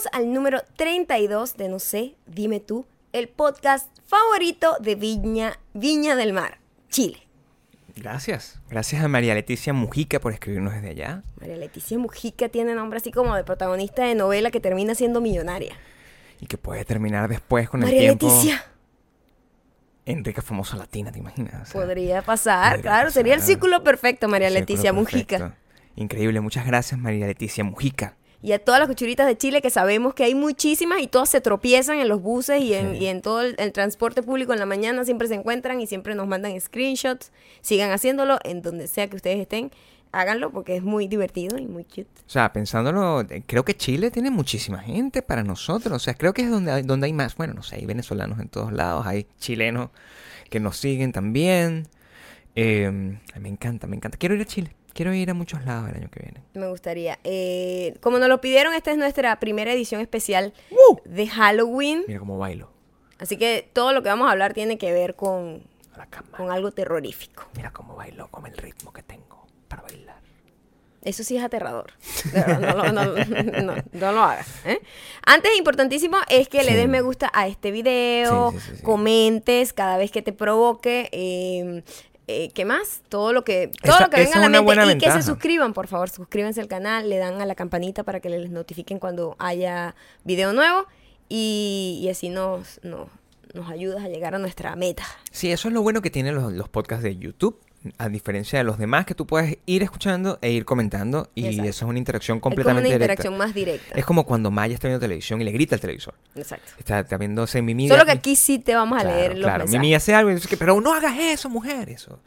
Bienvenidos al número 32 de No sé, dime tú, el podcast favorito de Viña, Viña del Mar, Chile. Gracias. Gracias a María Leticia Mujica por escribirnos desde allá. María Leticia Mujica tiene nombre así como de protagonista de novela que termina siendo millonaria. Y que puede terminar después con el María tiempo. Leticia. Enrique famosa latina, ¿te imaginas? O sea, Podría pasar, podría claro, sería el círculo perfecto, María Leticia Mujica. perfecto. Increíble. Muchas gracias, María Leticia Mujica. Y a todas las cuchuritas de Chile que sabemos que hay muchísimas y todas se tropiezan en los buses y en, Sí. y en todo el, el transporte público en la mañana siempre se encuentran y siempre nos mandan screenshots. Sigan haciéndolo en donde sea que ustedes estén. Háganlo porque es muy divertido y muy cute. O sea, pensándolo, creo que Chile tiene muchísima gente para nosotros. O sea, creo que es donde hay, donde hay más. Bueno, no sé, hay venezolanos en todos lados, hay chilenos que nos siguen también. Eh, me encanta, me encanta. Quiero ir a Chile. Quiero ir a muchos lados el año que viene. Me gustaría. Eh, como nos lo pidieron, esta es nuestra primera edición especial de Halloween. Mira cómo bailo. Así que todo lo que vamos a hablar tiene que ver con, algo terrorífico. Mira cómo bailo con el ritmo que tengo para bailar. Eso sí es aterrador. No, lo- no lo- no, no lo hagas. ¿eh? Antes, importantísimo, es que le des me gusta a este video, sí, sí. comentes cada vez que te provoque. eh, eh, ¿Qué más? Todo lo que, todo Esa- lo que venga a la mente. y que se suscriban, por favor. Suscríbanse al canal, le dan a la campanita para que les notifiquen cuando haya video nuevo. Y, y así nos, nos, nos ayudas a llegar a nuestra meta. Sí, eso es lo bueno que tienen los, los podcasts de YouTube. A diferencia de los demás, que tú puedes ir escuchando e ir comentando. Y Exacto. eso es una interacción Es como completamente una directa. interacción más directa. Es como cuando Maya está viendo televisión y le grita al televisor. Exacto. Está, está viéndose Mimi. Solo que aquí sí te vamos a Claro, leer los claro. mensajes. Mimi hace algo y dice pero no hagas eso, mujer. Eso.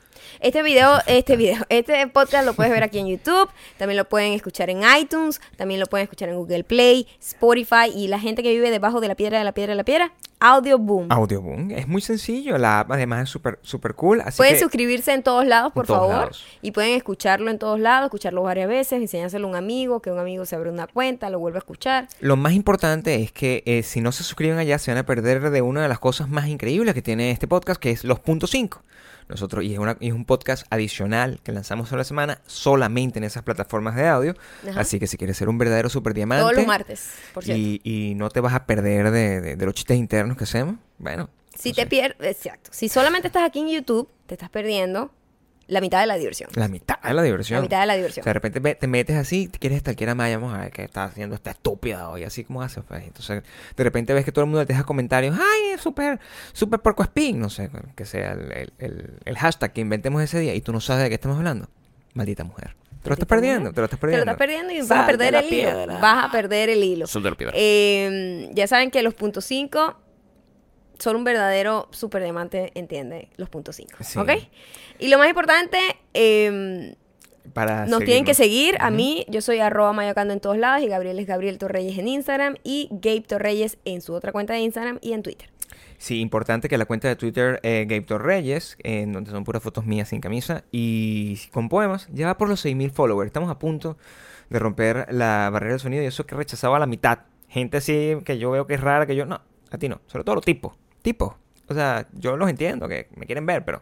Este video, este video, este podcast lo puedes ver aquí en YouTube, también lo pueden escuchar en iTunes, también lo pueden escuchar en Google Play, Spotify y la gente que vive debajo de la piedra de la piedra de la piedra, Audio Boom. Audioboom. Es muy sencillo. La app además es súper súper cool. Así Pueden que suscribirse en todos lados, por todos favor, lados. y pueden escucharlo en todos lados, escucharlo varias veces, enseñárselo a un amigo, que un amigo se abre una cuenta, lo vuelve a escuchar. Lo más importante es que eh, si no se suscriben allá se van a perder de una de las cosas más increíbles que tiene este podcast, que es los puntos 5. Nosotros, y es, una- y es un podcast adicional que lanzamos toda la semana solamente en esas plataformas de audio. Ajá. Así que si quieres ser un verdadero super diamante Todos los martes, por cierto. y, y no te vas a perder de, de- de los chistes internos que hacemos, bueno. si no te pierdes, exacto, si solamente estás aquí en YouTube, te estás perdiendo la mitad de la diversión. La mitad de la diversión. La mitad de la O diversión. sea, de repente te metes así, te quieres estalquear a Maya, vamos a ver qué está haciendo esta estúpida hoy, así como hace. pues. Entonces, de repente ves que todo el mundo te deja comentarios, ay, es súper, súper porco spin, no sé, que sea el, el- el- el hashtag que inventemos ese día y tú no sabes de qué estamos hablando. Maldita mujer. Te lo estás perdiendo, te lo estás Te lo perdiendo. estás perdiendo y vas a de perder el hilo. Vas a perder el hilo. Sal de la piedra. Eh, ya saben que los puntos 5, solo un verdadero super diamante entiende los puntos 5. Sí. ¿Ok? Y lo más importante, eh, Para nos tienen que seguir. A mí, yo soy arroba mayocando en todos lados y Gabriel es Gabriel Torreyes en Instagram y Gabe Torreyes en su otra cuenta de Instagram y en Twitter. Sí, importante que la cuenta de Twitter eh, Gabe Torreyes, en donde son puras fotos mías sin camisa y con poemas, lleva por los 6.000 followers. Estamos a punto de romper la barrera del sonido y eso que rechazaba a la mitad. Gente así que yo veo que es rara, que yo no, a ti no. Sobre todo los tipos. Tipos. O sea, yo los entiendo, que me quieren ver, pero...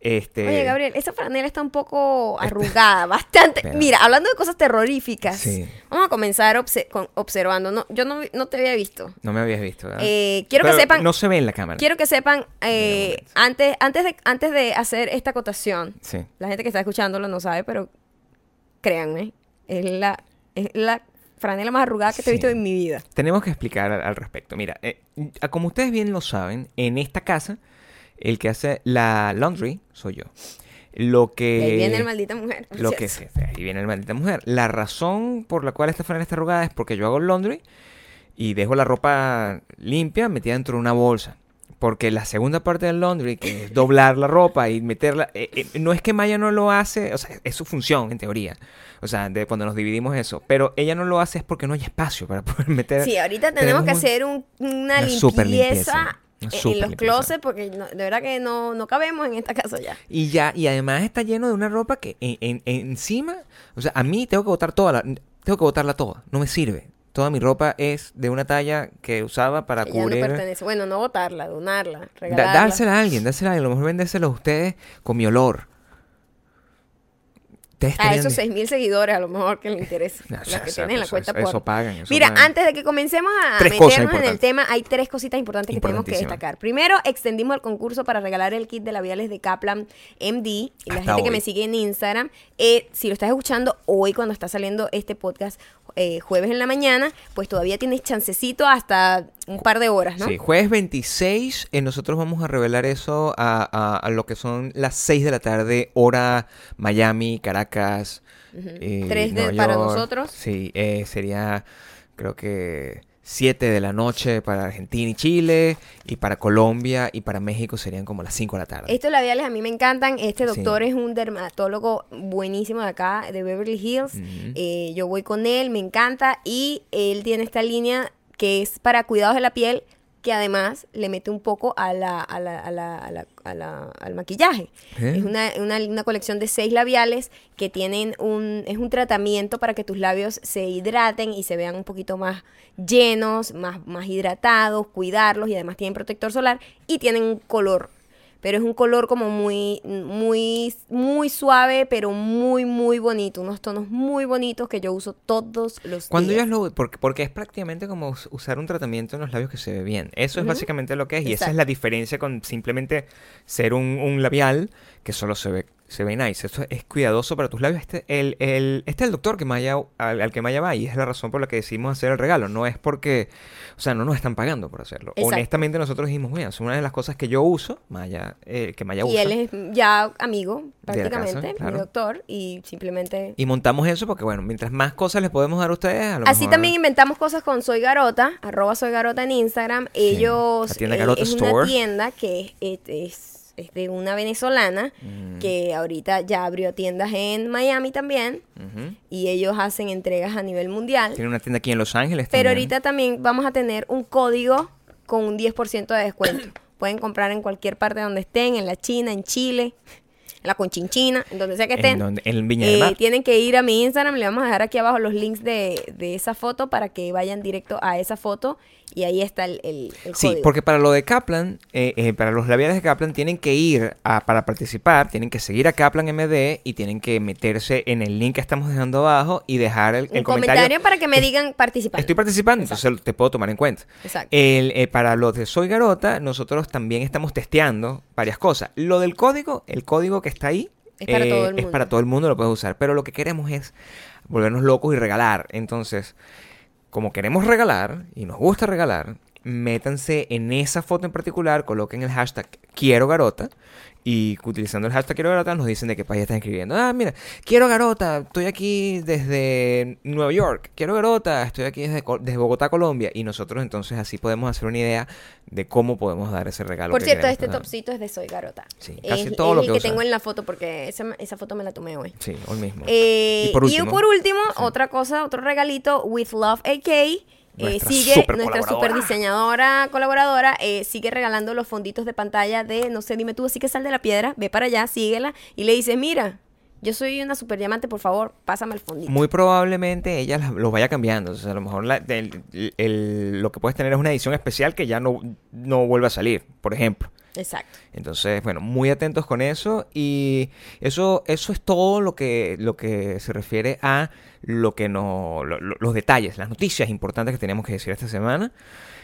Este... Oye, Gabriel, esa franela está un poco arrugada, bastante. Pero- Mira, hablando de cosas terroríficas, Sí. vamos a comenzar obse- con- observando. No, yo no, no te había visto. No me habías visto. Eh, quiero que sepan- No se ve en la cámara. Quiero que sepan, eh, antes, antes, de, antes de hacer esta acotación, Sí. la gente que está escuchándolo no sabe, pero créanme, es la, es la franela más arrugada que te he visto en mi vida. Tenemos que explicar al, al respecto. Mira, eh, como ustedes bien lo saben, en esta casa, el que hace la laundry soy yo. Lo que... Ahí viene el maldita mujer. Lo que sí, ahí viene el maldita mujer. La razón por la cual esta franela está arrugada es porque yo hago laundry y dejo la ropa limpia metida dentro de una bolsa. Porque la segunda parte del laundry, que es doblar la ropa y meterla, eh, eh, no es que Maya no lo hace, o sea, es su función en teoría. O sea, de cuando nos dividimos eso. Pero ella no lo hace es porque no hay espacio para poder meter. Sí, ahorita tenemos, que un- hacer un- una, limpieza, en- los closets porque no- de verdad que no, no cabemos en esta casa ya. Y ya, y además está lleno de una ropa que en- en- encima, o sea, a mí tengo que botar toda la, tengo que botarla toda, no me sirve. Toda mi ropa es de una talla que usaba para ya no cubrir. pertenece. Bueno, no botarla, donarla, Da- dársela a alguien, dársela a alguien. A lo mejor vendérsela a ustedes con mi olor. A esos de- 6 mil seguidores, a lo mejor que les interesa. No, los que sea, tienen la eso- cuenta eso- por. eso pagan, Mira, pagan. antes de que comencemos a Tres meternos en el tema, hay tres cositas importantes que tenemos que destacar. Primero, extendimos el concurso para regalar el kit de labiales de Kaplan MD. Y la Hasta gente que me sigue en Instagram, eh, si lo estás escuchando hoy cuando está saliendo este podcast eh, jueves en la mañana, pues todavía tienes chancecito hasta un par de horas, ¿no? Sí, jueves 26, eh, nosotros vamos a revelar eso a, a- a lo que son las 6 de la tarde, hora Miami, Caracas. eh, Tres de- Nueva para York. nosotros. Sí, eh, sería creo que 7 de la noche para Argentina y Chile, y para Colombia y para México serían como las 5 de la tarde. Estos labiales a mí me encantan. Este Sí. doctor es un dermatólogo buenísimo de acá, de Beverly Hills. Eh, yo voy con él, me encanta. Y él tiene esta línea que es para cuidados de la piel, que además le mete un poco a la, a la- a la- a la- a la- al maquillaje. ¿Eh? Es una, una- una colección de seis labiales que tienen un, es un tratamiento para que tus labios se hidraten y se vean un poquito más llenos, más, más hidratados, cuidarlos y además tienen protector solar y tienen un color. Pero es un color como muy, muy, muy suave, pero muy, muy bonito. Unos tonos muy bonitos que yo uso todos los Cuando días. ellos lo... Porque, porque es prácticamente como us- usar un tratamiento en los labios que se ve bien. Eso es básicamente lo que es. Y esa es la diferencia con simplemente ser un, un labial que solo se ve, se ve nice. Esto es cuidadoso para tus labios. Este, el, el, este es el doctor que Maya, al, al que Maya va y es la razón por la que decidimos hacer el regalo. No es porque... O sea, no nos están pagando por hacerlo. Exacto. Honestamente nosotros dijimos, mira, es una de las cosas que yo uso, Maya, eh, que Maya Y usa. él es ya amigo, casa, prácticamente, claro. mi doctor, y simplemente... Y montamos eso porque, bueno, mientras más cosas les podemos dar a ustedes, a lo Así mejor- también inventamos cosas con Soy Garota, arroba Soy Garota en Instagram. Ellos la tienda eh, Garota es una tienda que es, es- es de una venezolana Mm. que ahorita ya abrió tiendas en Miami también y ellos hacen entregas a nivel mundial. Tiene una tienda aquí en Los Ángeles Pero también. ahorita también vamos a tener un código con un 10% de descuento. Pueden comprar en cualquier parte donde estén, en la China, en Chile, la Conchinchina, en donde sea que estén. En, donde- en Viña del Eh, Mar. tienen que ir a mi Instagram, le vamos a dejar aquí abajo los links de, de esa foto para que vayan directo a esa foto y ahí está el, el, el Sí, código. porque para lo de Kaplan, eh, eh, para los labiales de Kaplan tienen que ir a, para participar, tienen que seguir a Kaplan MD y tienen que meterse en el link que estamos dejando abajo y dejar el, el comentario, para que me digan participar. Estoy participando, Exacto. entonces te puedo tomar en cuenta. Exacto. El, eh, para los de Soy Garota, nosotros también estamos testeando varias cosas. Lo del código, el código que está ahí, Es para eh, todo el es mundo. para todo el mundo, lo puedes usar. Pero lo que queremos es volvernos locos y regalar. Entonces, como queremos regalar y nos gusta regalar, métanse en esa foto en particular, coloquen el hashtag quiero garota y utilizando el hashtag quiero garota nos dicen de qué país están escribiendo. Ah, mira, quiero garota, estoy aquí desde Nueva York, quiero garota, estoy aquí desde, Bogotá, Colombia y nosotros entonces así podemos hacer una idea de cómo podemos dar ese regalo. Por que cierto, este dar. topcito es de Soy Garota. Sí, es, casi todo es lo el que tengo en la foto porque esa, esa foto me la tomé hoy. Sí, hoy mismo. Eh, y por último, último, otra cosa, otro regalito, With Love AK. Eh, sigue super nuestra super diseñadora colaboradora eh, sigue regalando los fonditos de pantalla de no sé dime tú así que sal de la piedra ve para allá síguela y le dices mira yo soy una super diamante por favor pásame el fondito Muy probablemente ella los vaya cambiando. O sea, a lo mejor la- el- el- lo que puedes tener es una edición especial que ya no, no vuelve a salir, por ejemplo. Exacto Entonces, bueno, muy atentos con eso. Y eso, eso es todo lo que, lo que se refiere a lo que no, lo- lo- los detalles, las noticias importantes que tenemos que decir esta semana.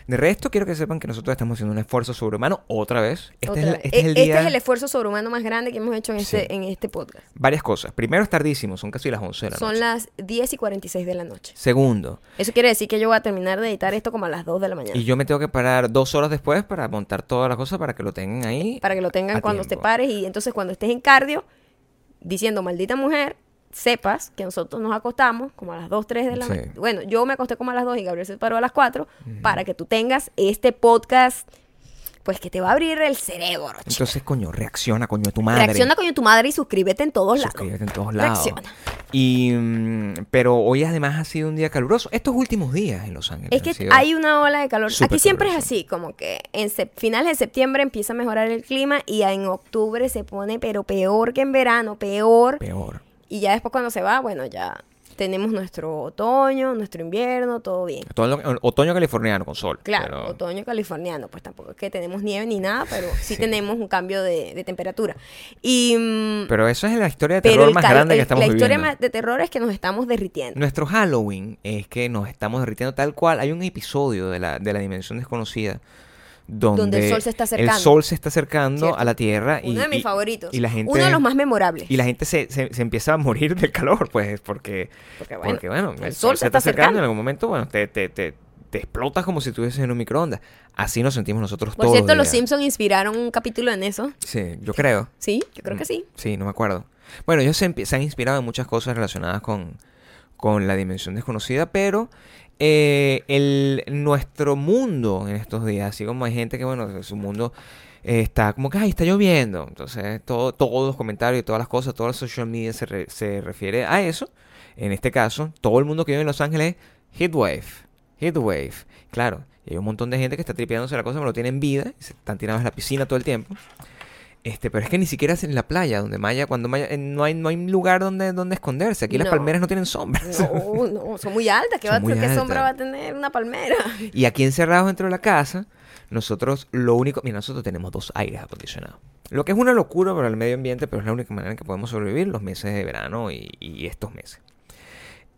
De resto, quiero que sepan que nosotros estamos haciendo un esfuerzo sobrehumano otra vez. Este, Otra es, la- vez. este es E- el día. esfuerzo sobrehumano más grande que hemos hecho en este, Sí. en este podcast Varias cosas. Primero, es tardísimo, son casi las 11 de la son noche. las 10 y 46 de la noche Segundo, eso quiere decir que yo voy a terminar de editar esto como a las 2 de la mañana Y yo me tengo que parar dos horas después para montar todas las cosas para que lo tengan ahí. para que lo tengan cuando te pares y entonces cuando estés en cardio diciendo maldita mujer sepas que nosotros nos acostamos como a las 2, 3 de la Sí. mañana. Bueno, yo me acosté como a las 2 y Gabriel se paró a las 4 para que tú tengas este podcast pues que te va a abrir el cerebro. Entonces, coño, reacciona, coño, tu madre. Reacciona con tu madre y suscríbete en todos lados. Suscríbete en todos lados. Reacciona. Y, mm, pero hoy además ha sido un día caluroso. Estos últimos días en Los Ángeles. Es que hay una ola de calor. Aquí siempre es así, como que en finales de septiembre empieza a mejorar el clima y en octubre se pone pero peor que en verano, peor. Peor. Y ya después cuando se va, bueno, ya tenemos nuestro otoño, nuestro invierno, todo bien. Otoño, otoño californiano con sol. Claro, pero- otoño californiano, pues tampoco es que tenemos nieve ni nada, pero sí, Sí. tenemos un cambio de, de temperatura. Y, mm, Pero eso es la historia de terror más grande que estamos la historia viviendo. de terror es que nos estamos derritiendo. Nuestro Halloween es que nos estamos derritiendo tal cual. Hay un episodio de la, de la dimensión desconocida donde, Donde el sol se está acercando. el sol se está acercando Cierto. a la Tierra. y, Uno de mis y- favoritos. Y la gente, Uno de los más memorables. y la gente se, se- se empieza a morir del calor, pues, porque, Porque bueno, porque, bueno el, el sol, se se está está acercando. En algún momento, bueno, te, te, te, te explotas como si estuvieses en un microondas. Así nos sentimos nosotros Por todos. cierto, los. Simpsons inspiraron un capítulo en eso. Sí, yo creo. Sí, yo creo que sí. Sí, no me acuerdo. Bueno, ellos se, se han inspirado en muchas cosas relacionadas con, con la dimensión desconocida, pero eh, el, nuestro mundo en estos días, así como hay gente que, bueno, su mundo eh, está como que, ay, está lloviendo. Entonces, todo, todos los comentarios todas las cosas, toda la social media se, re- se refiere a eso. En este caso, todo el mundo que vive en Los Ángeles, heatwave, heatwave. Claro, y hay un montón de gente que está tripeándose la cosa, pero no tienen vida, y se están tirados a la piscina todo el tiempo. Este, pero es que ni siquiera es en la playa, donde Maya, cuando Maya, eh, no hay, no hay lugar donde, donde esconderse. Aquí las palmeras no tienen sombra. No, no, son muy altas. ¿Qué, va- muy qué sombra va a tener una palmera? Y aquí encerrados dentro de la casa, nosotros lo único, mira, nosotros tenemos dos aires acondicionados. Lo que es una locura para el medio ambiente, pero es la única manera en que podemos sobrevivir los meses de verano y, y estos meses.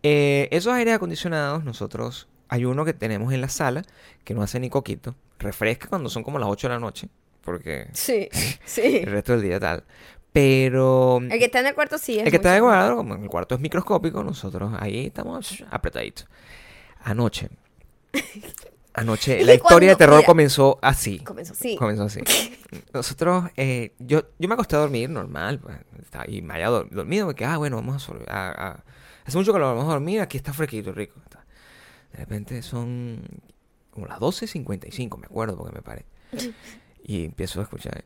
Eh, esos aires acondicionados, nosotros, hay uno que tenemos en la sala, que no hace ni coquito, refresca cuando son como las 8 de la noche, porque Sí, sí. el resto del día tal. Pero El que está en el cuarto sí es el que está de mucho- cuadro, como el cuarto es microscópico, nosotros ahí estamos apretaditos. Anoche. Anoche, la historia de terror mira, comenzó así. Comenzó, sí. Comenzó así. Nosotros, eh, yo, yo me acosté a dormir normal, pues, ahí me había dor- dormido, porque, ah, bueno, vamos a, a- a- Hace mucho que lo vamos a dormir, aquí está fresquito, rico. De repente son como las 12.55, me acuerdo, porque me paré. Y empiezo a escuchar.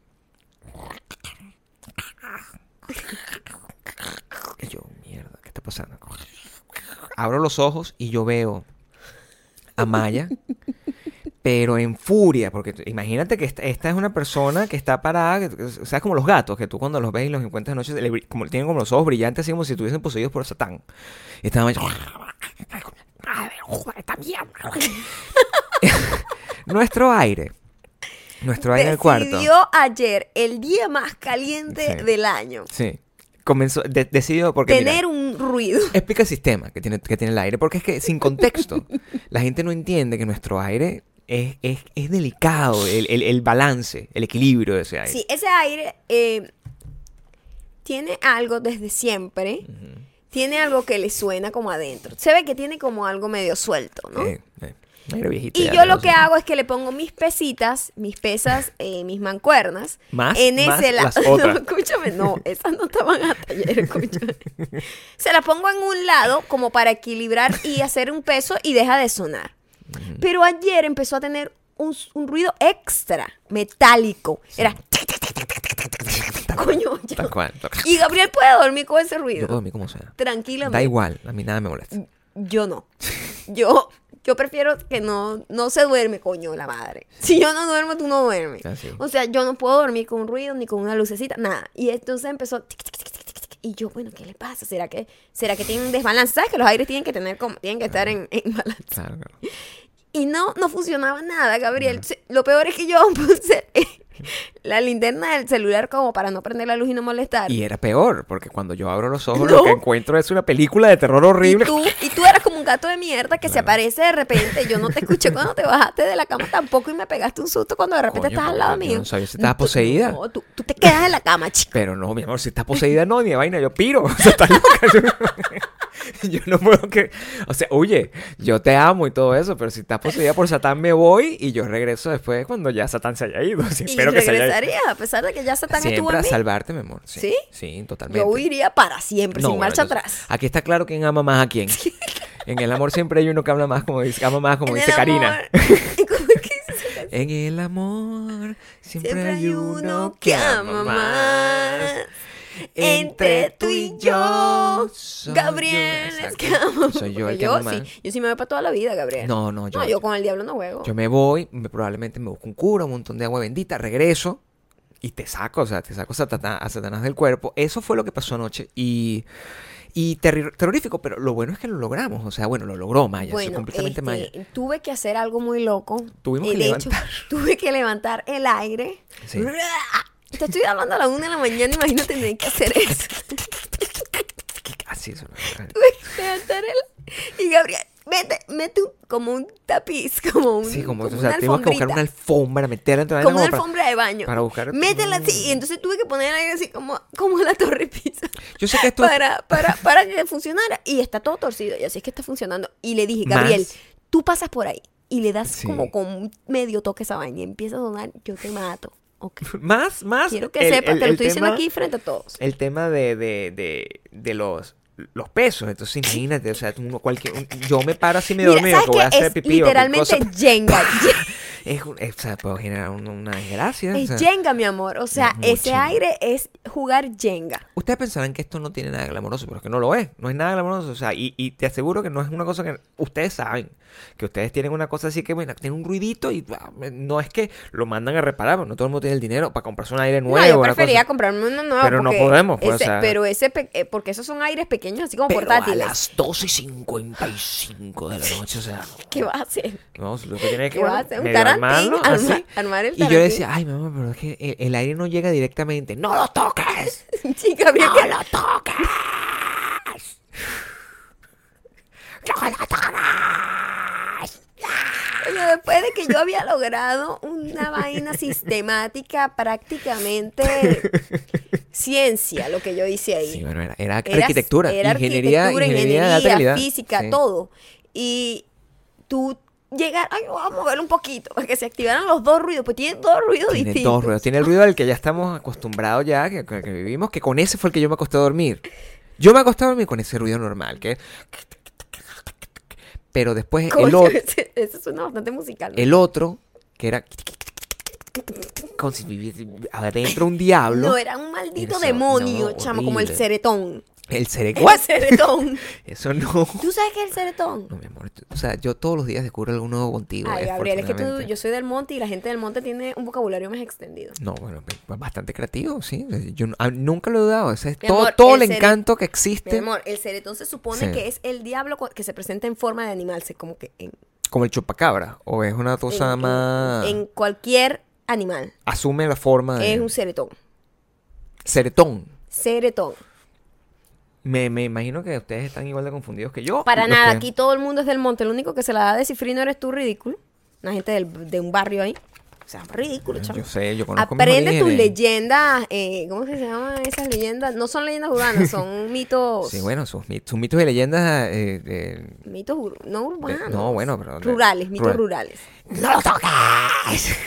Y yo, mierda, ¿qué está pasando? Abro los ojos y yo veo a Maya, pero en furia, porque imagínate que esta, esta es una persona que está parada, que- o sea, es como los gatos, que tú cuando los ves y los encuentras de noche, le como, tienen como los ojos brillantes, así como si estuviesen poseídos por Satán. Y estaba Maya, nuestro aire, nuestro aire en el cuarto. Decidió ayer, el día más caliente Sí. del año, Sí. Comenzó, de- decidió porque mira, tener un ruido. explica el sistema que tiene, que tiene el aire, porque es que sin contexto, la gente no entiende que nuestro aire es, es, es delicado, el, el- el balance, el equilibrio de ese aire. Sí, ese aire eh, tiene algo desde siempre. Tiene algo que le suena como adentro. Se ve que tiene como algo medio suelto, ¿no? Eh, eh, Y yo lo que hago es que le pongo mis pesitas, mis pesas, eh, mis mancuernas. Más- en más ese lado. las otras. No, escúchame, no, esas no estaban hasta ayer, escúchame. Se las pongo en un lado como para equilibrar y hacer un peso y deja de sonar. Pero ayer empezó a tener un, un ruido extra, metálico. Era. Coño, ya. Tal cual. tal cual. Y Gabriel puede dormir con ese Yo puedo ruido. dormir como sea. Tranquilamente. Da igual, a mí nada me molesta. Yo no. Yo, yo prefiero que no, no se duerme, coño, la madre. Si yo no duermo, tú no duermes. Así. O sea, yo no puedo dormir con un ruido ni con una lucecita, nada. Y entonces empezó. tic, tic, tic. Y yo, bueno, ¿qué le pasa? ¿Será que, será que tiene un desbalance? ¿Sabes que los aires tienen que tener como, tienen que estar en, en balance? Claro, claro. Y no, no funcionaba nada, Gabriel. Lo peor es que yo puse la linterna del celular como para no prender la luz y no molestar. Y era peor, porque cuando yo abro los ojos No. lo que encuentro es una película de terror horrible. Y tú, y tú eras como un gato de mierda que se aparece de repente. Yo no te escuché cuando te bajaste de la cama tampoco y me pegaste un susto cuando de repente Coño, estás al lado yo mío. no sabía si estabas Tú- poseída. No, tú, tú te quedas en la cama, chico. Pero no, mi amor, si estás poseída, no, ni de vaina, yo piro. O sea, estás loca. Yo, no puedo que. O sea, oye, yo te amo y todo eso, pero si estás poseída por Satán, me voy y yo regreso después cuando ya Satán se haya ido. Sí, Y espero que se haya ido. regresarías, a pesar de que ya Satán estuvo Siempre en a mí. salvarte, mi amor. Sí, ¿Sí? Sí, totalmente. Yo huiría para siempre, No, sin bueno, marcha entonces, atrás. Aquí está claro quién ama más a quién. En el amor siempre hay uno que habla más, como dice, ama más, como En dice Karina. En el amor siempre, Siempre hay uno que ama más. Entre tú y yo, Gabriel, yo, es que amo. Soy yo el que yo sí, yo sí me voy para toda la vida, Gabriel. No, no, yo, No, yo con el diablo no juego. yo me voy, me- probablemente me busco un cura, un montón de agua bendita, regreso y te saco, o sea, te saco a Satanás, a Satanás del cuerpo. Eso fue lo que pasó anoche y, y terri- terrorífico, pero lo bueno es que lo logramos. O sea, bueno, lo logró Maya, Bueno, completamente este, Maya. tuve que hacer algo muy loco. Tuvimos Eh, que de hecho, levantar. tuve que levantar el aire. Sí. Te estoy hablando a la una de la mañana, imagínate tener que hacer eso. Así es. que levantar el Y Gabriel, vete, mete un- como un tapiz, como un Sí, como, o una sea, tuvimos que buscar una alfombra, meterla dentro de la como una como alfombra de baño. para buscar- Métela así. Y entonces tuve que poner aire así como, como la torre pizza. Yo sé que esto Para, para, para que funcionara. Y está todo torcido. Y así es que está funcionando. Y le dije, Más- Gabriel, tú pasas por ahí. Y le das Sí. como con medio toque esa vaina. Y empieza a sonar, yo te mato. Ok. más, más. Quiero que el- sepas, el- te lo estoy diciendo tema- aquí frente a todos. El tema de, de, de, de los, los pesos. Entonces, imagínate, o sea, uno cualquier, un- yo me paro así medio dormido, que voy a hacer Es pipí o literalmente. Jenga. Es, es- o sea, puedo generar un- una desgracia. o Es sea. Jenga, mi amor. O sea, ese aire es jugar Jenga. Ustedes pensarán que esto no tiene nada glamoroso, pero es que no lo es. No es nada glamoroso. O sea, y, y te aseguro que no es una cosa que ustedes saben. Que ustedes tienen una cosa así que, bueno, tiene un ruidito y ah, no es que lo mandan a reparar, no todo el mundo tiene el dinero para comprarse un aire nuevo. no, yo una prefería comprarme uno nuevo. Pero no podemos, pues, o ese- sea. Pero ese, eh, porque esos son aires pequeños, así como Pero portátiles. a las 12 y 55 de la noche, o sea, ¿Qué vas a hacer? no, lo que tiene que ¿Qué vas a hacer? Un tarantín, arma- armar el Y yo tarantín. decía, ay, mamá, pero es que el, el aire no llega directamente. ¡No lo toques! Gabriel, ¡No que- lo toques! ¡No lo toques! Después de que yo había logrado una vaina sistemática, prácticamente ciencia, lo que yo hice ahí. Sí, bueno, era, era Era- arquitectura, era ingeniería, arquitectura, ingeniería, física, Sí. todo. Y tú llegar, ay, vamos a moverlo un poquito, para que se activaran los dos ruidos, pues tienen dos ruidos Tiene distintos. dos ruidos. Tiene el ruido al que ya estamos acostumbrados ya, que, que- que vivimos, que con ese fue el que yo me acosté a dormir. Yo me acosté a dormir con ese ruido normal, que... Pero después el otro, Eso suena bastante musical. ¿no? el otro, que era... Como si adentro un diablo. No, era un maldito demonio, no, chamo, como el ceretón. El El cerecuat. ceretón. Eso no. ¿Tú sabes qué es el ceretón? No, mi amor. O sea, yo todos los días descubro algo nuevo contigo. Ay, eh, Gabriel, es que tú, yo soy del monte y la gente del monte tiene un vocabulario más extendido. No, bueno, pe- pues bastante creativo, sí. Yo nunca lo he dudado. Ese es Mi todo, amor, todo el el encanto que Mi existe. amor, el ceretón se supone Sí. que es el diablo que se presenta en forma de animal, se como que en, Como el chupacabra. O es una cosa en- en- más. en cualquier animal. Asume la forma de. Es un ceretón. Ceretón. Ceretón. Me, me imagino que ustedes están igual de confundidos que yo. Para nada, que- aquí todo el mundo es del monte. El único que se la da de cifrino eres tú, ridículo. Una gente del- de un barrio ahí. O sea, ridículo, chamo. Yo sé, yo conozco Aprende tus leyendas. Eh, ¿Cómo se llaman esas leyendas? No son leyendas urbanas, son mitos. Sí, bueno, sus, mit- sus mitos y leyendas. eh, Mitos ur- no urbanos. no, bueno, pero Rurales, mitos rural. rurales. ¡No lo toques!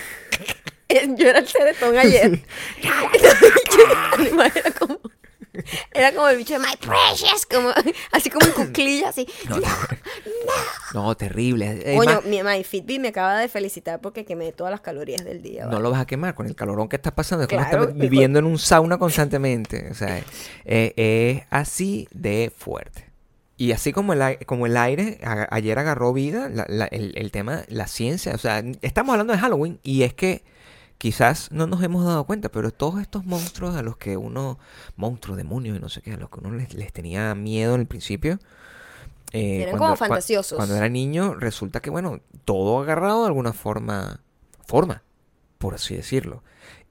Yo era el ceretón ayer. Animal, era como. Era como el bicho de My Precious, como, así como en cuclilla, así. No, no, terrible. Es Coño, más, mi My Fitbit me acaba de felicitar porque quemé todas las calorías del día. no lo vas a quemar con el calorón que estás pasando. Es como Claro, estar viviendo en un sauna constantemente. O sea, eh, es así de fuerte. Y así como el, como el aire a- ayer agarró vida, la- la- el, el tema, la ciencia. O sea, estamos hablando de Halloween y es que quizás no nos hemos dado cuenta, pero todos estos monstruos a los que uno, monstruos, demonios y no sé qué, a los que uno les, les tenía miedo en el principio. eh, Eran como cua- fantasiosos. Cuando era niño, resulta que, bueno, todo agarrado de alguna forma, forma, por así decirlo.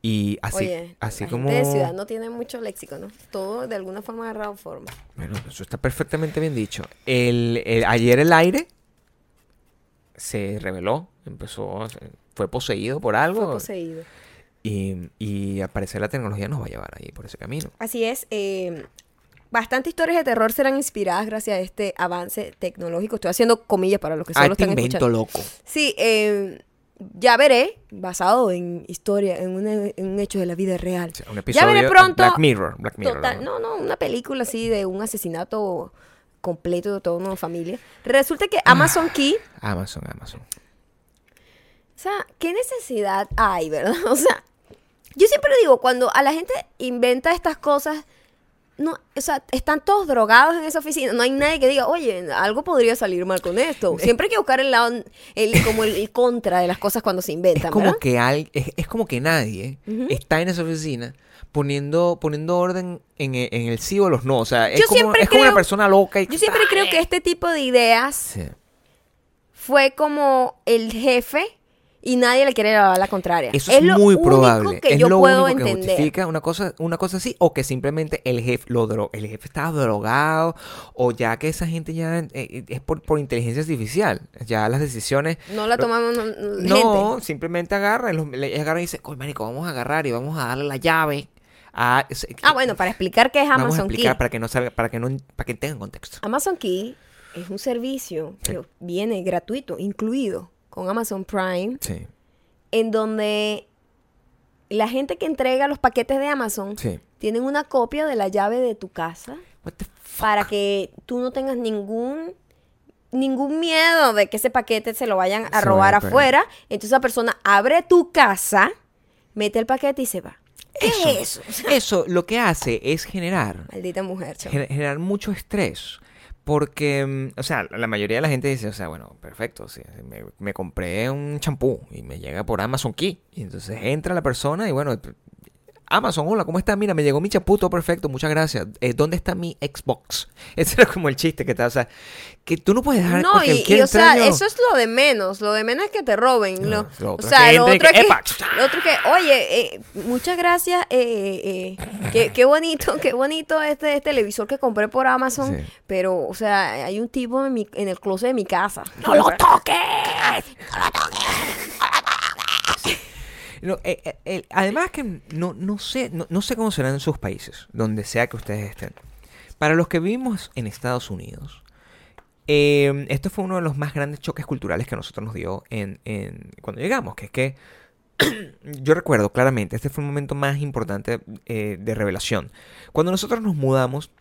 Y así, Oye, así la como... gente de ciudad no tiene mucho léxico, ¿no? Todo de alguna forma agarrado forma. Bueno, eso está perfectamente bien dicho. El, el- ayer el aire se reveló, empezó, a- fue poseído por algo. Fue poseído. Y, y al parecer la tecnología nos va a llevar ahí por ese camino. Así es. Eh, bastante historias de terror serán inspiradas gracias a este avance tecnológico. Estoy haciendo comillas para los que Ah, solo este están invento escuchando. loco. Sí, eh, ya veré, basado en historia, en un, en un hecho de la vida real. Un Ya episodio veré pronto. Black Mirror. Black Mirror Total, ¿no? no, no, una película así de un asesinato completo de toda una familia. Resulta que Amazon Key, Amazon, Amazon. O sea, ¿qué necesidad hay, verdad? O sea, yo siempre digo, cuando a la gente inventa estas cosas, no, o sea, están todos drogados en esa oficina. No hay nadie que diga, oye, algo podría salir mal con esto. Siempre hay que buscar el lado, el, como el, el contra de las cosas cuando se inventan. Es como ¿verdad? que al- es, es como que nadie está en esa oficina poniendo, poniendo orden en, e- en el sí o los no. O sea, es, Yo como, es como una persona loca. Y Yo siempre creo que este tipo de ideas Sí. fue como el jefe y nadie le quiere dar la contraria. Eso es, muy probable. que es yo lo puedo único que entender. justifica una cosa, una cosa así, o que simplemente el jefe lo dro- el jefe estaba drogado, o ya que esa gente ya eh, es por, por inteligencia artificial. Ya las decisiones. No la lo- tomamos no, simplemente agarra, los- le agarra y dice, oye, marico, vamos a agarrar y vamos a darle la llave. A, Ah, bueno, para explicar qué es vamos a Amazon explicar Key. para que no salga, para que no, para que tengan contexto. Amazon Key es un servicio Sí. que viene gratuito, incluido con Amazon Prime, Sí, en donde la gente que entrega los paquetes de Amazon sí. tienen una copia de la llave de tu casa What the fuck? para que tú no tengas ningún ningún miedo de que ese paquete se lo vayan a Se robar vaya afuera. Entonces esa persona abre tu casa, mete el paquete y se va. ¿Qué Eso, es eso? eso lo que hace es generar Maldita mujer, gener- generar mucho estrés. Porque, mm, o sea, la mayoría de la gente dice, o sea, bueno, perfecto, sí, me, compré un champú y me llega por Amazon Key. Y entonces entra la persona y bueno, Amazon, hola, ¿cómo está? Mira, me llegó mi champú, todo perfecto, muchas gracias. Eh, ¿Dónde está mi Xbox? Ese era como el chiste que está, o sea, que tú no puedes dejar No, y, o sea, eso es lo de menos. Lo de menos es que te roben. No, lo, lo o sea, lo otro, es que, lo otro oye, eh, muchas gracias. eh, eh, qué, qué bonito, qué bonito este, televisor que compré por Amazon. Sí. Pero, o sea, hay un tipo en, mi, en el closet de mi casa. ¡No lo toques! No, eh, eh, eh, además que no, no sé, no, no sé cómo serán en sus países, donde sea que ustedes estén. Para los que vivimos en Estados Unidos, eh, esto fue uno de los más grandes choques culturales que a nosotros nos dio en, en- cuando llegamos, que es que yo recuerdo claramente, este fue el momento más importante eh, de revelación. Cuando nosotros nos mudamos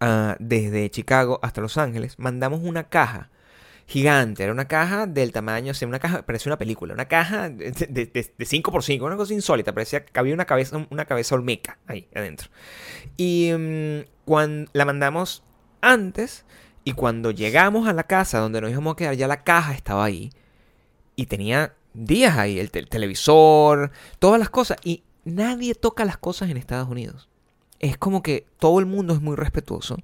ah, desde Chicago hasta Los Ángeles, mandamos una caja gigante, era una caja del tamaño, o sea, una caja, parecía una película, una caja de, de, de, de 5x5, una cosa insólita, parecía que había una cabeza, una cabeza olmeca ahí adentro. Y cuando la mandamos antes, y cuando llegamos a la casa donde nos íbamos a quedar, ya la caja estaba ahí, y tenía días ahí, el televisor, todas las cosas, y nadie toca las cosas en Estados Unidos. Es como que todo el mundo es muy respetuoso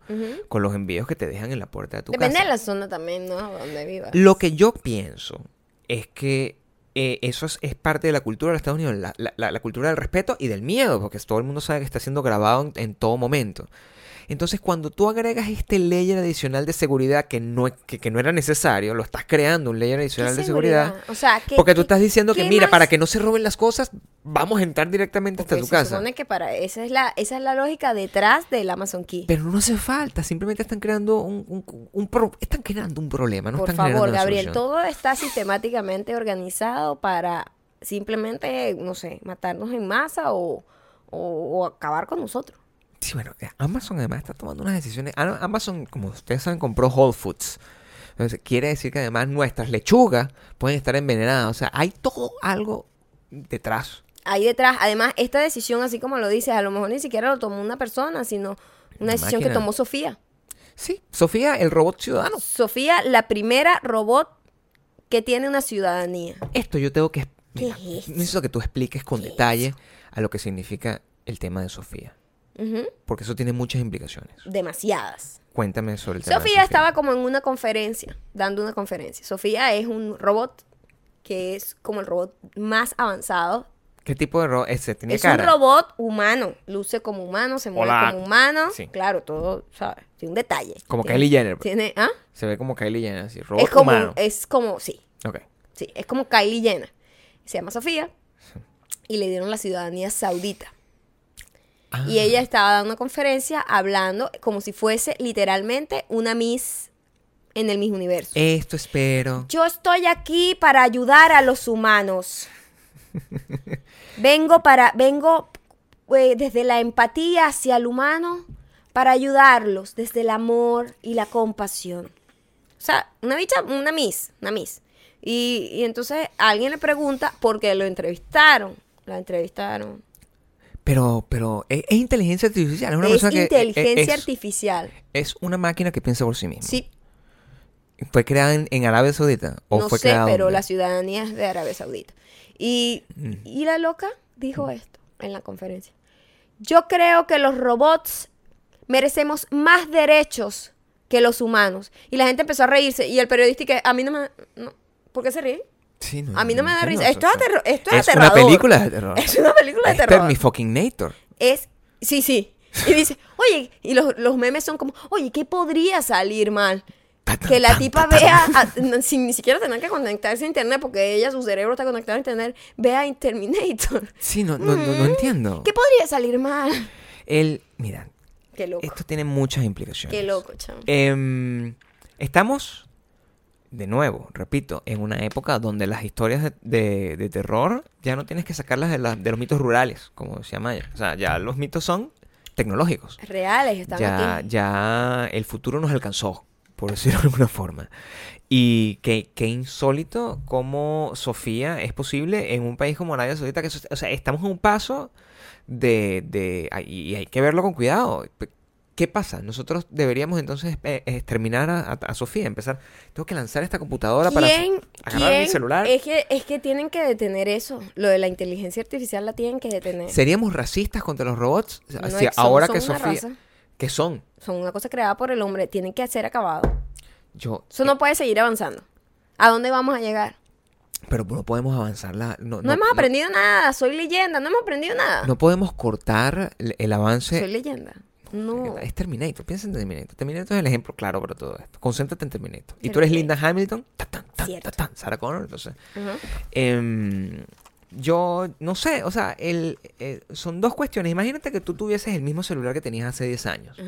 con los envíos que te dejan en la puerta de tu Depende casa. de la zona también, ¿no? Donde vivas. Lo que yo pienso es que eh, eso es, es parte de la cultura de los Estados Unidos, la, la- la- la cultura del respeto y del miedo, porque todo el mundo sabe que está siendo grabado en, en todo momento. Entonces, cuando tú agregas este layer adicional de seguridad que no, que, que no era necesario, lo estás creando un layer ¿Qué adicional de seguridad. O sea, ¿qué- Porque tú estás diciendo que, mira, más? para que no se roben las cosas, vamos a entrar directamente hasta tu se casa. supone que para esa es la esa es la lógica detrás del Amazon Key. Pero no hace falta, simplemente están creando un, un- un pro- están creando un problema, no Por están favor, Gabriel, solución. todo está sistemáticamente organizado para simplemente, no sé, matarnos en masa o, o- o acabar con nosotros. Sí, bueno, eh, Amazon además está tomando unas decisiones. Ah, Amazon, como ustedes saben, compró Whole Foods. Entonces, quiere decir que además nuestras lechugas pueden estar envenenadas. O sea, hay todo algo detrás. Ahí detrás, además, esta decisión, así como lo dices, a lo mejor ni siquiera lo tomó una persona, sino una decisión que tomó Sofía. Sí, Sofía, el robot ciudadano. Sofía, la primera robot que tiene una ciudadanía. Esto yo tengo que... ¿Qué Mira, es necesito que tú expliques con detalle a lo que significa el tema de Sofía. Porque eso tiene muchas implicaciones. Demasiadas. Cuéntame sobre el tema de Sofía estaba como en una conferencia, dando una conferencia. Sofía es un robot que es como el robot más avanzado. ¿Qué tipo de robot? Ese tiene es cara. un robot humano, luce como humano, se mueve Hola. como humano. Sí. Claro, todo, ¿sabes? Tiene un detalle. Como Tiene- Kylie Jenner. Tiene, ¿ah? Se ve como Kylie Jenner, así. Robot Es como, humano. es como, sí, Ok. sí, es como Kylie Jenner. Se llama Sofía y le dieron la ciudadanía saudita. Ah. Y ella estaba dando una conferencia hablando como si fuese literalmente una Miss en el mismo universo. Esto espero. Yo estoy aquí para ayudar a los humanos. Vengo para, vengo eh, desde la empatía hacia el humano para ayudarlos, desde el amor y la compasión. O sea, una bicha, una miss, una miss. Y, y entonces alguien le pregunta por qué lo entrevistaron. La entrevistaron. Pero, pero es, es inteligencia artificial. Es una es persona que. eh, inteligencia es, artificial. es una máquina que piensa por sí misma. Sí, ¿Fue creada en, en Arabia Saudita? ¿O no fue sé, creada pero la ciudadanía es de Arabia Saudita. Y, Mm. y la loca dijo esto en la conferencia. Yo creo que los robots merecemos más derechos que los humanos. Y la gente empezó a reírse. Y el periodista que a mí no me... no, ¿Por qué se ríe? Sí, no, A mí no me da entiendo risa. Esto es, aterro- esto es, Es una aterrador. película de terror. Es una película de Es terror. mi fucking Nator. Es, sí, sí. Y dice, oye, y los, los memes son como, oye, ¿qué podría salir mal? Que la tipa vea, a- sin ni siquiera tener que conectarse a internet, porque ella, su cerebro está conectado a internet, vea a Terminator. Sí, no, no, no, no entiendo. Mm. ¿Qué podría salir mal? El, mira, Qué loco. esto tiene muchas implicaciones. Qué loco, chamo. Em, estamos, de nuevo, repito, en una época donde las historias de, de- de terror ya no tienes que sacarlas de, la- de los mitos rurales, como decía Maya. O sea, ya los mitos son tecnológicos. Reales están Ya, aquí. ya el futuro nos alcanzó, por decirlo de alguna forma. Y qué, qué insólito cómo Sofía es posible en un país como Arabia Saudita, que o sea, estamos a un paso de, de y hay que verlo con cuidado. ¿Qué pasa? Nosotros deberíamos entonces eh, exterminar a, a- a Sofía, empezar, tengo que lanzar esta computadora para ¿Quién, agarrar mi celular. Es que, es que tienen que detener eso. Lo de la inteligencia artificial la tienen que detener. ¿Seríamos racistas contra los robots? O sea, son- ahora son que Sofía... raza. ¿Qué son? Son una cosa creada por el hombre. Tienen que ser acabado. Yo... Eso no puede seguir avanzando. ¿A dónde vamos a llegar? Pero no podemos avanzar la... No, No, hemos aprendido nada. Soy leyenda. No hemos aprendido nada. No podemos cortar el, el avance. Soy leyenda. No. Es Terminator, piensa en Terminator. Terminator es el ejemplo claro para todo esto. Concéntrate en Terminator. Y tú eres Linda Hamilton, ta, ta, tan, Sarah Connor, entonces. Em, yo no sé, o sea, el, eh, son dos cuestiones. Imagínate que tú tuvieses el mismo celular que tenías hace 10 años.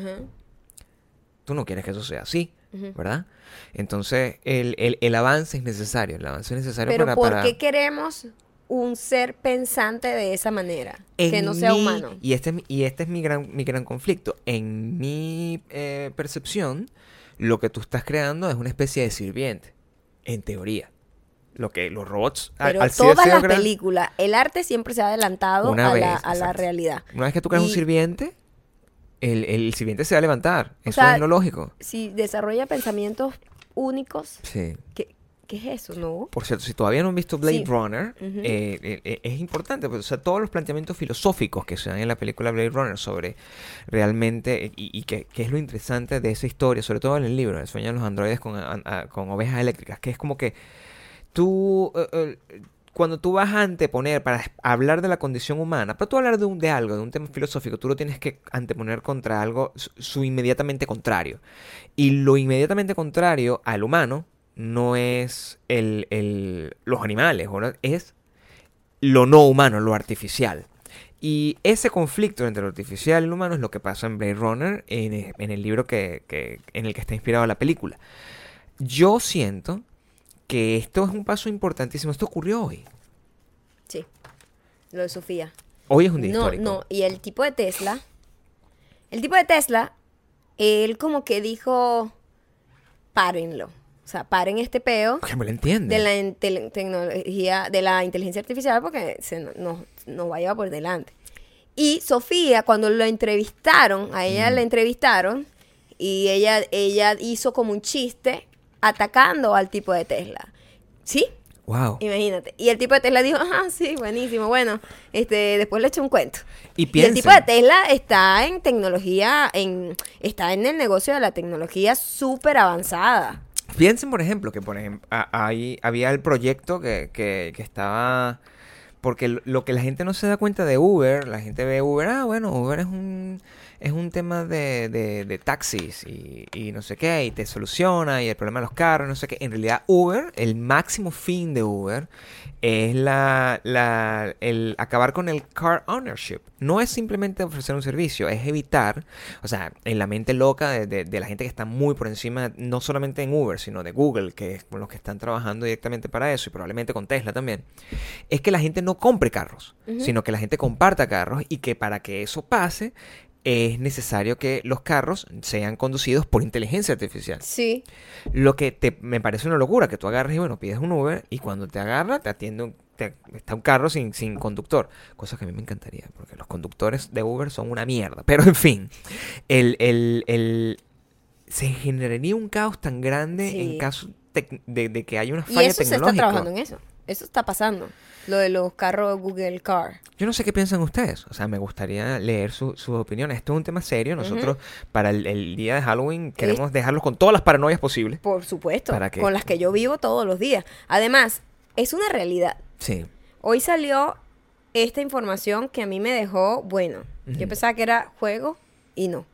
Tú no quieres que eso sea así. ¿verdad? Entonces, el, el- el avance es necesario. El avance es necesario Pero para. ¿por para- qué queremos un ser pensante de esa manera? En que no sea mi- humano. Y este, es mi- y este es mi gran, mi gran conflicto. En mi eh, percepción, lo que tú estás creando es una especie de sirviente, en teoría. Lo que los robots... Pero al todas las gran- películas, el arte siempre se ha adelantado Una a, vez, la, a la realidad. Una vez que tú creas un sirviente, el, el sirviente se va a levantar. Eso sea, es lo lógico. Si desarrolla pensamientos únicos, Sí. ¿qué, qué es eso? ¿No? Por cierto, si todavía no han visto Blade Sí. Runner, eh, eh, eh, es importante, pues, o sea, todos los planteamientos filosóficos que se dan en la película Blade Runner sobre realmente, y, y que, que es lo interesante de esa historia, sobre todo en el libro, El sueño de los androides con, a- a- con ovejas eléctricas, que es como que tú, cuando tú vas a anteponer para hablar de la condición humana, para tú hablar de, un, de algo, de un tema filosófico, tú lo tienes que anteponer contra algo, su, su inmediatamente contrario. Y lo inmediatamente contrario al humano no es el, el- los animales, es lo no humano, lo artificial. Y ese conflicto entre lo artificial y lo humano es lo que pasa en Blade Runner, en, en el libro que, que- en el que está inspirada la película. Yo siento que esto es un paso importantísimo. Esto ocurrió hoy. Sí. Lo de Sofía. Hoy es un día No, histórico. no. Y el tipo de Tesla, el tipo de Tesla, él como que dijo, párenlo. O sea, paren este peo Que me lo entiende. de la intel- tecnología, de la inteligencia artificial porque se no- nos, nos va a llevar por delante. Y Sofía, cuando lo entrevistaron, a ella Mm. la entrevistaron y ella, ella hizo como un chiste atacando al tipo de Tesla. ¿Sí? Wow. Imagínate. Y el tipo de Tesla dijo, ah, sí, buenísimo. Bueno, este, después le eché un cuento. Y Y el tipo de Tesla está en tecnología, en, está en el negocio de la tecnología súper avanzada. Piensen, por ejemplo, que por ejemplo, ahí había el proyecto que, que, que estaba... Porque lo que la gente no se da cuenta de Uber, la gente ve Uber, ah, bueno, Uber es un, es un tema de, de, de taxis y, y no sé qué, y te soluciona, y el problema de los carros, no sé qué. En realidad, Uber, el máximo fin de Uber, es la, la, el acabar con el car ownership. No es simplemente ofrecer un servicio, es evitar, o sea, en la mente loca de, de- de la gente que está muy por encima, no solamente en Uber, sino de Google, que es con los que están trabajando directamente para eso, y probablemente con Tesla también, es que la gente no compre carros, sino que la gente comparta carros y que para que eso pase es necesario que los carros sean conducidos por inteligencia artificial. Sí. Lo que te, me parece una locura, que tú agarres y bueno, pides un Uber y cuando te agarra te atiende un, te- está un carro sin, sin conductor. Cosa que a mí me encantaría, porque los conductores de Uber son una mierda. Pero en fin, el, el- el- se generaría un caos tan grande Sí. en caso de, de que haya una Y falla eso se está tecnológica. trabajando en eso. Eso está pasando. Lo de los carros Google Car. Yo no sé qué piensan ustedes. O sea, me gustaría leer su- sus opiniones. Esto es un tema serio. Nosotros, para el, el día de Halloween, queremos dejarlos con todas las paranoias posibles. Por supuesto. ¿Para? Con las que yo vivo todos los días. Además, es una realidad. Sí. Hoy salió esta información que a mí me dejó, bueno, yo pensaba que era juego y no.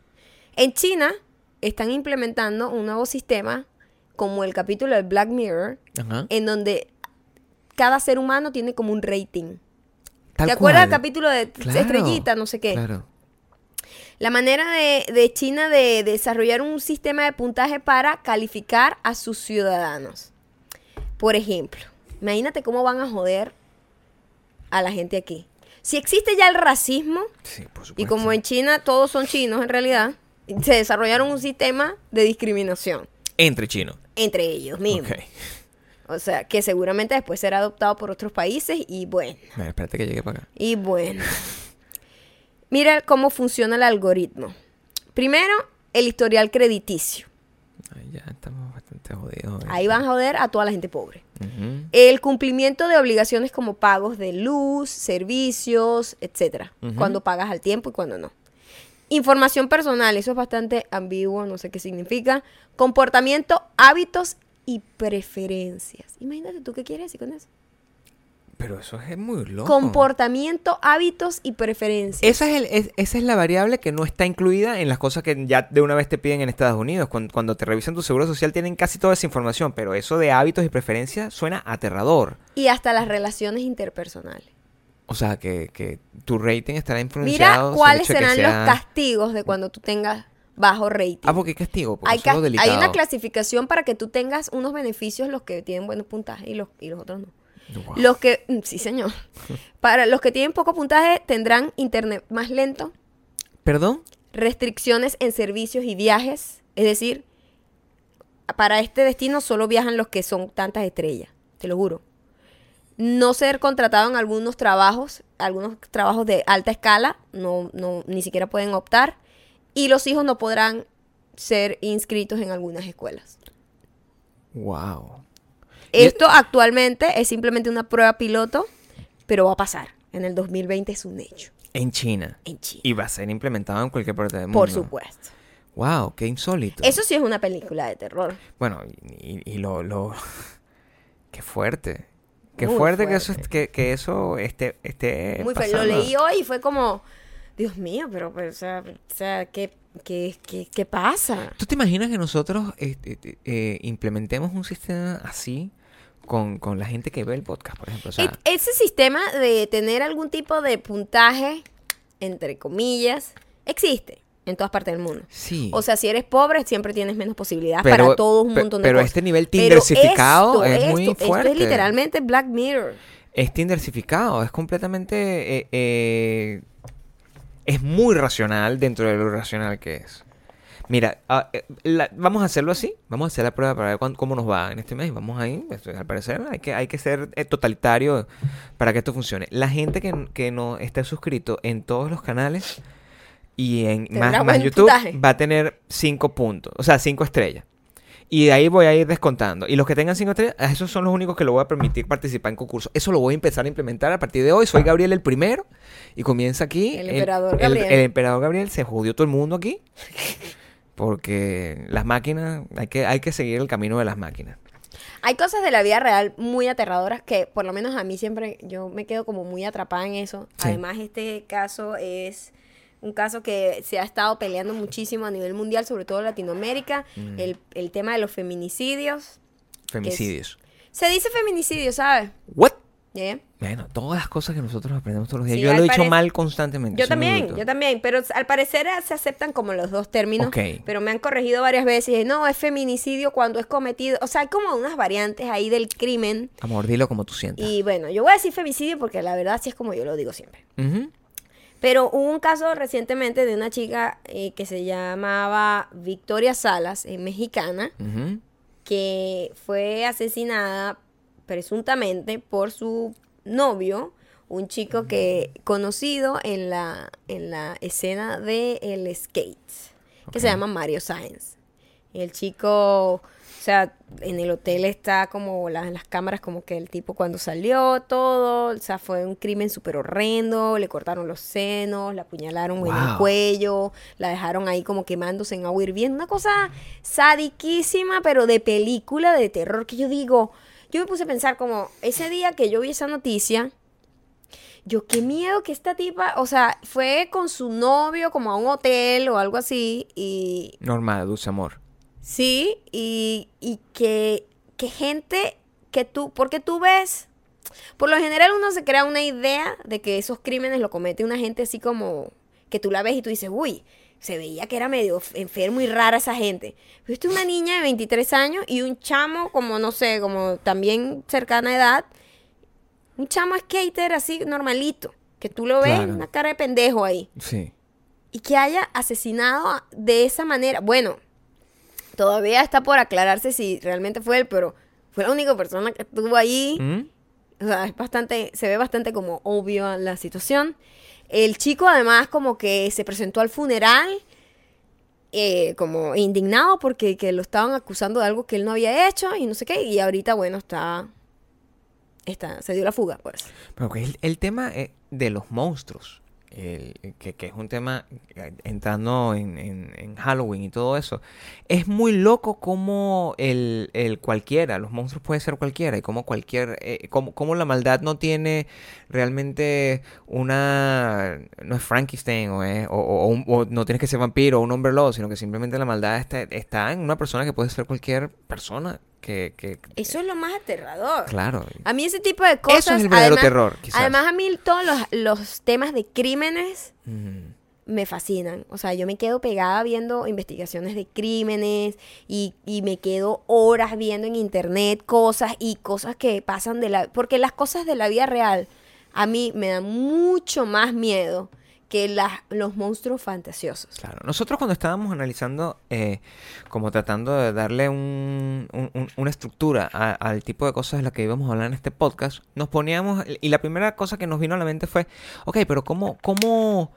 En China están implementando un nuevo sistema como el capítulo de Black Mirror, Ajá. en donde cada ser humano tiene como un rating. Tal ¿Te acuerdas del capítulo de Claro, Estrellita, no sé qué? Claro. La manera de, de China de desarrollar un sistema de puntaje para calificar a sus ciudadanos. Por ejemplo, imagínate cómo van a joder a la gente aquí. Si existe ya el racismo, Sí, por supuesto. y como en China todos son chinos en realidad, se desarrollaron un sistema de discriminación Entre chinos. entre ellos mismos. Ok. O sea, que seguramente después será adoptado por otros países y bueno. Mira, espérate que llegue para acá. Y bueno, mira cómo funciona el algoritmo. Primero, el historial crediticio. Ay, ya estamos bastante jodidos. Ahí van a joder a toda la gente pobre. El cumplimiento de obligaciones como pagos de luz, servicios, etcétera. Ujú. Cuando pagas al tiempo y cuando no. Información personal, eso es bastante ambiguo, no sé qué significa. Comportamiento, hábitos y preferencias. Imagínate tú qué quieres decir con eso. Pero eso es muy loco. Comportamiento, hábitos y preferencias. Esa es, el- es- esa es la variable que no está incluida en las cosas que ya de una vez te piden en Estados Unidos. Cuando, cuando te revisan tu seguro social tienen casi toda esa información, pero eso de hábitos y preferencias suena aterrador. Y hasta las relaciones interpersonales. O sea, que, que tu rating estará Mira influenciado. sobre cuáles serán sea- los castigos de cuando tú tengas bajo rating. Ah, porque castigo, porque hay, delicado. una clasificación para que tú tengas unos beneficios los que tienen buenos puntajes y los, y los otros no. Wow. Los que, mm, sí señor. Para los que tienen poco puntaje tendrán internet más lento, ¿Perdón? restricciones en servicios y viajes, es decir, para este destino solo viajan los que son tantas estrellas, te lo juro. No ser contratado en algunos trabajos, algunos trabajos de alta escala, no, no, ni siquiera pueden optar. Y los hijos no podrán ser inscritos en algunas escuelas. Wow. Y- Esto actualmente es simplemente una prueba piloto, pero va a pasar. En el 2020 es un hecho. En China. En China. Y va a ser implementado en cualquier parte del mundo. Por supuesto. Wow, qué insólito. Eso sí es una película de terror. Bueno, y, y- y lo, lo... Qué fuerte. Qué fuerte, que eso, que, que eso esté, esté Muy feo. Lo pasando. leí hoy y fue como, Dios mío, pero, pero, o sea, o sea ¿qué, qué, qué, qué pasa? ¿Tú te imaginas que nosotros este, eh, eh, implementemos un sistema así con, con la gente que ve el podcast, por ejemplo? O sea, Et- ese sistema de tener algún tipo de puntaje, entre comillas, existe en todas partes del mundo. sí. O sea, si eres pobre, siempre tienes menos posibilidades Pero- para todos un montón de pero cosas. este nivel Pero tindersificado esto, es muy esto, fuerte. Esto es literalmente Black Mirror. es tindersificado, es completamente... eh, eh, es muy racional dentro de lo irracional que es. Mira, ah, eh, la- vamos a hacerlo así. Vamos a hacer la prueba para ver cuán- cómo nos va en este mes. Vamos ahí. al parecer hay que, hay que ser eh, totalitario para que esto funcione. La gente que, que no esté suscrito en todos los canales y en más, más YouTube puntaje. va a tener 5 puntos. O sea, 5 estrellas. Y de ahí voy a ir descontando. Y los que tengan 5 estrellas, esos son los únicos que lo voy a permitir participar en concursos. Eso lo voy a empezar a implementar a partir de hoy. Soy Gabriel el primero. Y comienza aquí. El emperador el- Gabriel. el emperador Gabriel. Se jodió todo el mundo aquí. Porque las máquinas, hay que, hay que seguir el camino de las máquinas. Hay cosas de la vida real muy aterradoras que por lo menos a mí siempre yo me quedo como muy atrapada en eso. Sí. Además este caso es un caso que se ha estado peleando muchísimo a nivel mundial, sobre todo en Latinoamérica, Mm. el, el tema de los feminicidios. Femicidios. Se dice feminicidio, ¿sabes? ¿What? ¿Ya? Bueno, todas las cosas que nosotros aprendemos todos los días. Sí, yo lo he dicho mal constantemente. Yo también, yo también, pero al parecer se aceptan como los dos términos, Ok. pero me han corregido varias veces, y, no, es feminicidio cuando es cometido, o sea, hay como unas variantes ahí del crimen, Amor, dilo como tú sientas. y bueno, yo voy a decir femicidio porque la verdad sí es como yo lo digo siempre. Ujú. Pero hubo un caso recientemente de una chica eh, que se llamaba Victoria Salas, eh, mexicana, que fue asesinada presuntamente por su novio, un chico que conocido en la, en la escena del el skate, que se llama Mario Sáenz. El chico, sea, en el hotel está como la- las cámaras como que el tipo cuando salió, todo, o sea, fue un crimen súper horrendo, le cortaron los senos, la apuñalaron en el cuello, la dejaron ahí como quemándose en agua hirviendo, una cosa sadiquísima, pero de película de terror, que yo digo, yo me puse a pensar como, ese día que yo vi esa noticia, yo qué miedo que esta tipa, o sea, fue con su novio como a un hotel o algo así y Normal, dulce amor. Sí, y, y que, que gente que tú, porque tú ves, por lo general uno se crea una idea de que esos crímenes lo comete una gente así como que tú la ves y tú dices, uy, se veía que era medio enfermo y rara esa gente. Es una niña de 23 años y un chamo como, no sé, como también cercana a edad, un chamo skater así normalito, que tú lo ves, Claro. una cara de pendejo ahí. Sí. Y que haya asesinado de esa manera. Bueno, todavía está por aclararse si realmente fue él, pero fue la única persona que estuvo ahí. ¿Mm? O sea, es bastante, se ve bastante como obvio la situación. El chico además como que se presentó al funeral eh, como indignado porque que lo estaban acusando de algo que él no había hecho y no sé qué. Y ahorita, bueno, está, está se dio la fuga, pues. Pero que el, el tema eh, de los monstruos, que, que es un tema eh, entrando en, en- en Halloween y todo eso, es muy loco como el, el cualquiera, los monstruos puede ser cualquiera y como cualquier, eh, como, como la maldad no tiene realmente una, no es Frankenstein o, es- o, o- o no tienes que ser vampiro o un hombre lobo, sino que simplemente la maldad está, está en una persona que puede ser cualquier persona que, que Eso es lo más aterrador. claro. A mí ese tipo de cosas. Eso es el verdadero además- terror, quizás. Además, a mí todos los, los temas de crímenes me fascinan. O sea, yo me quedo pegada viendo investigaciones de crímenes y, y me quedo horas viendo en internet cosas y cosas que pasan de la... Porque las cosas de la vida real a mí me dan mucho más miedo que los monstruos fantasiosos. Claro, nosotros cuando estábamos analizando, eh, como tratando de darle un- un- un- una estructura a- al tipo de cosas de las que íbamos a hablar en este podcast, nos poníamos, y la primera cosa que nos vino a la mente fue, ok, pero ¿cómo, cómo,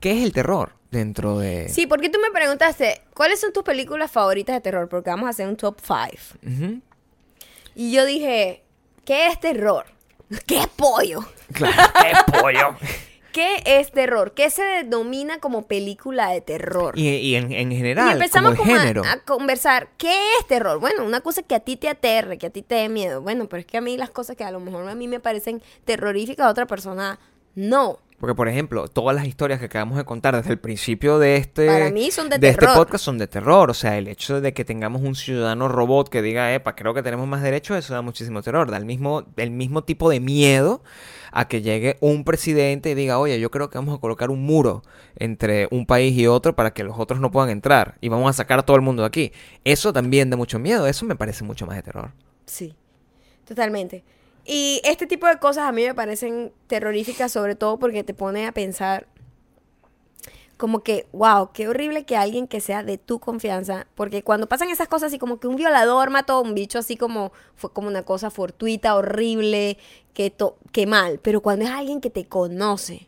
qué es el terror dentro de... Sí, porque tú me preguntaste, ¿cuáles son tus películas favoritas de terror? Porque vamos a hacer un top 5. Ujú. Y yo dije, ¿qué es terror? ¿Qué es pollo? Claro, qué pollo. ¿Qué es terror? ¿Qué se denomina como película de terror? Y, y en, en Y general, empezamos como como a- género. a, conversar. ¿Qué es terror? Bueno, una cosa que a ti te aterre, que a ti te dé miedo. Bueno, pero es que a mí las cosas que a lo mejor a mí me parecen terroríficas a otra persona, no. Porque, por ejemplo, todas las historias que acabamos de contar desde el principio de este, Para mí son de este terror. podcast son de terror. O sea, el hecho de que tengamos un ciudadano robot que diga, epa, creo que tenemos más derechos, eso da muchísimo terror. Da el mismo, el mismo tipo de miedo a que llegue un presidente y diga, oye, yo creo que vamos a colocar un muro entre un país y otro para que los otros no puedan entrar y vamos a sacar a todo el mundo de aquí. Eso también da mucho miedo. Eso me parece mucho más de terror. Sí, totalmente. Y este tipo de cosas a mí me parecen terroríficas, sobre todo porque te pone a pensar como que, wow, qué horrible que alguien que sea de tu confianza, porque cuando pasan esas cosas así como que un violador mató a un bicho así como fue como una cosa fortuita, horrible, que, to- que mal, pero cuando es alguien que te conoce,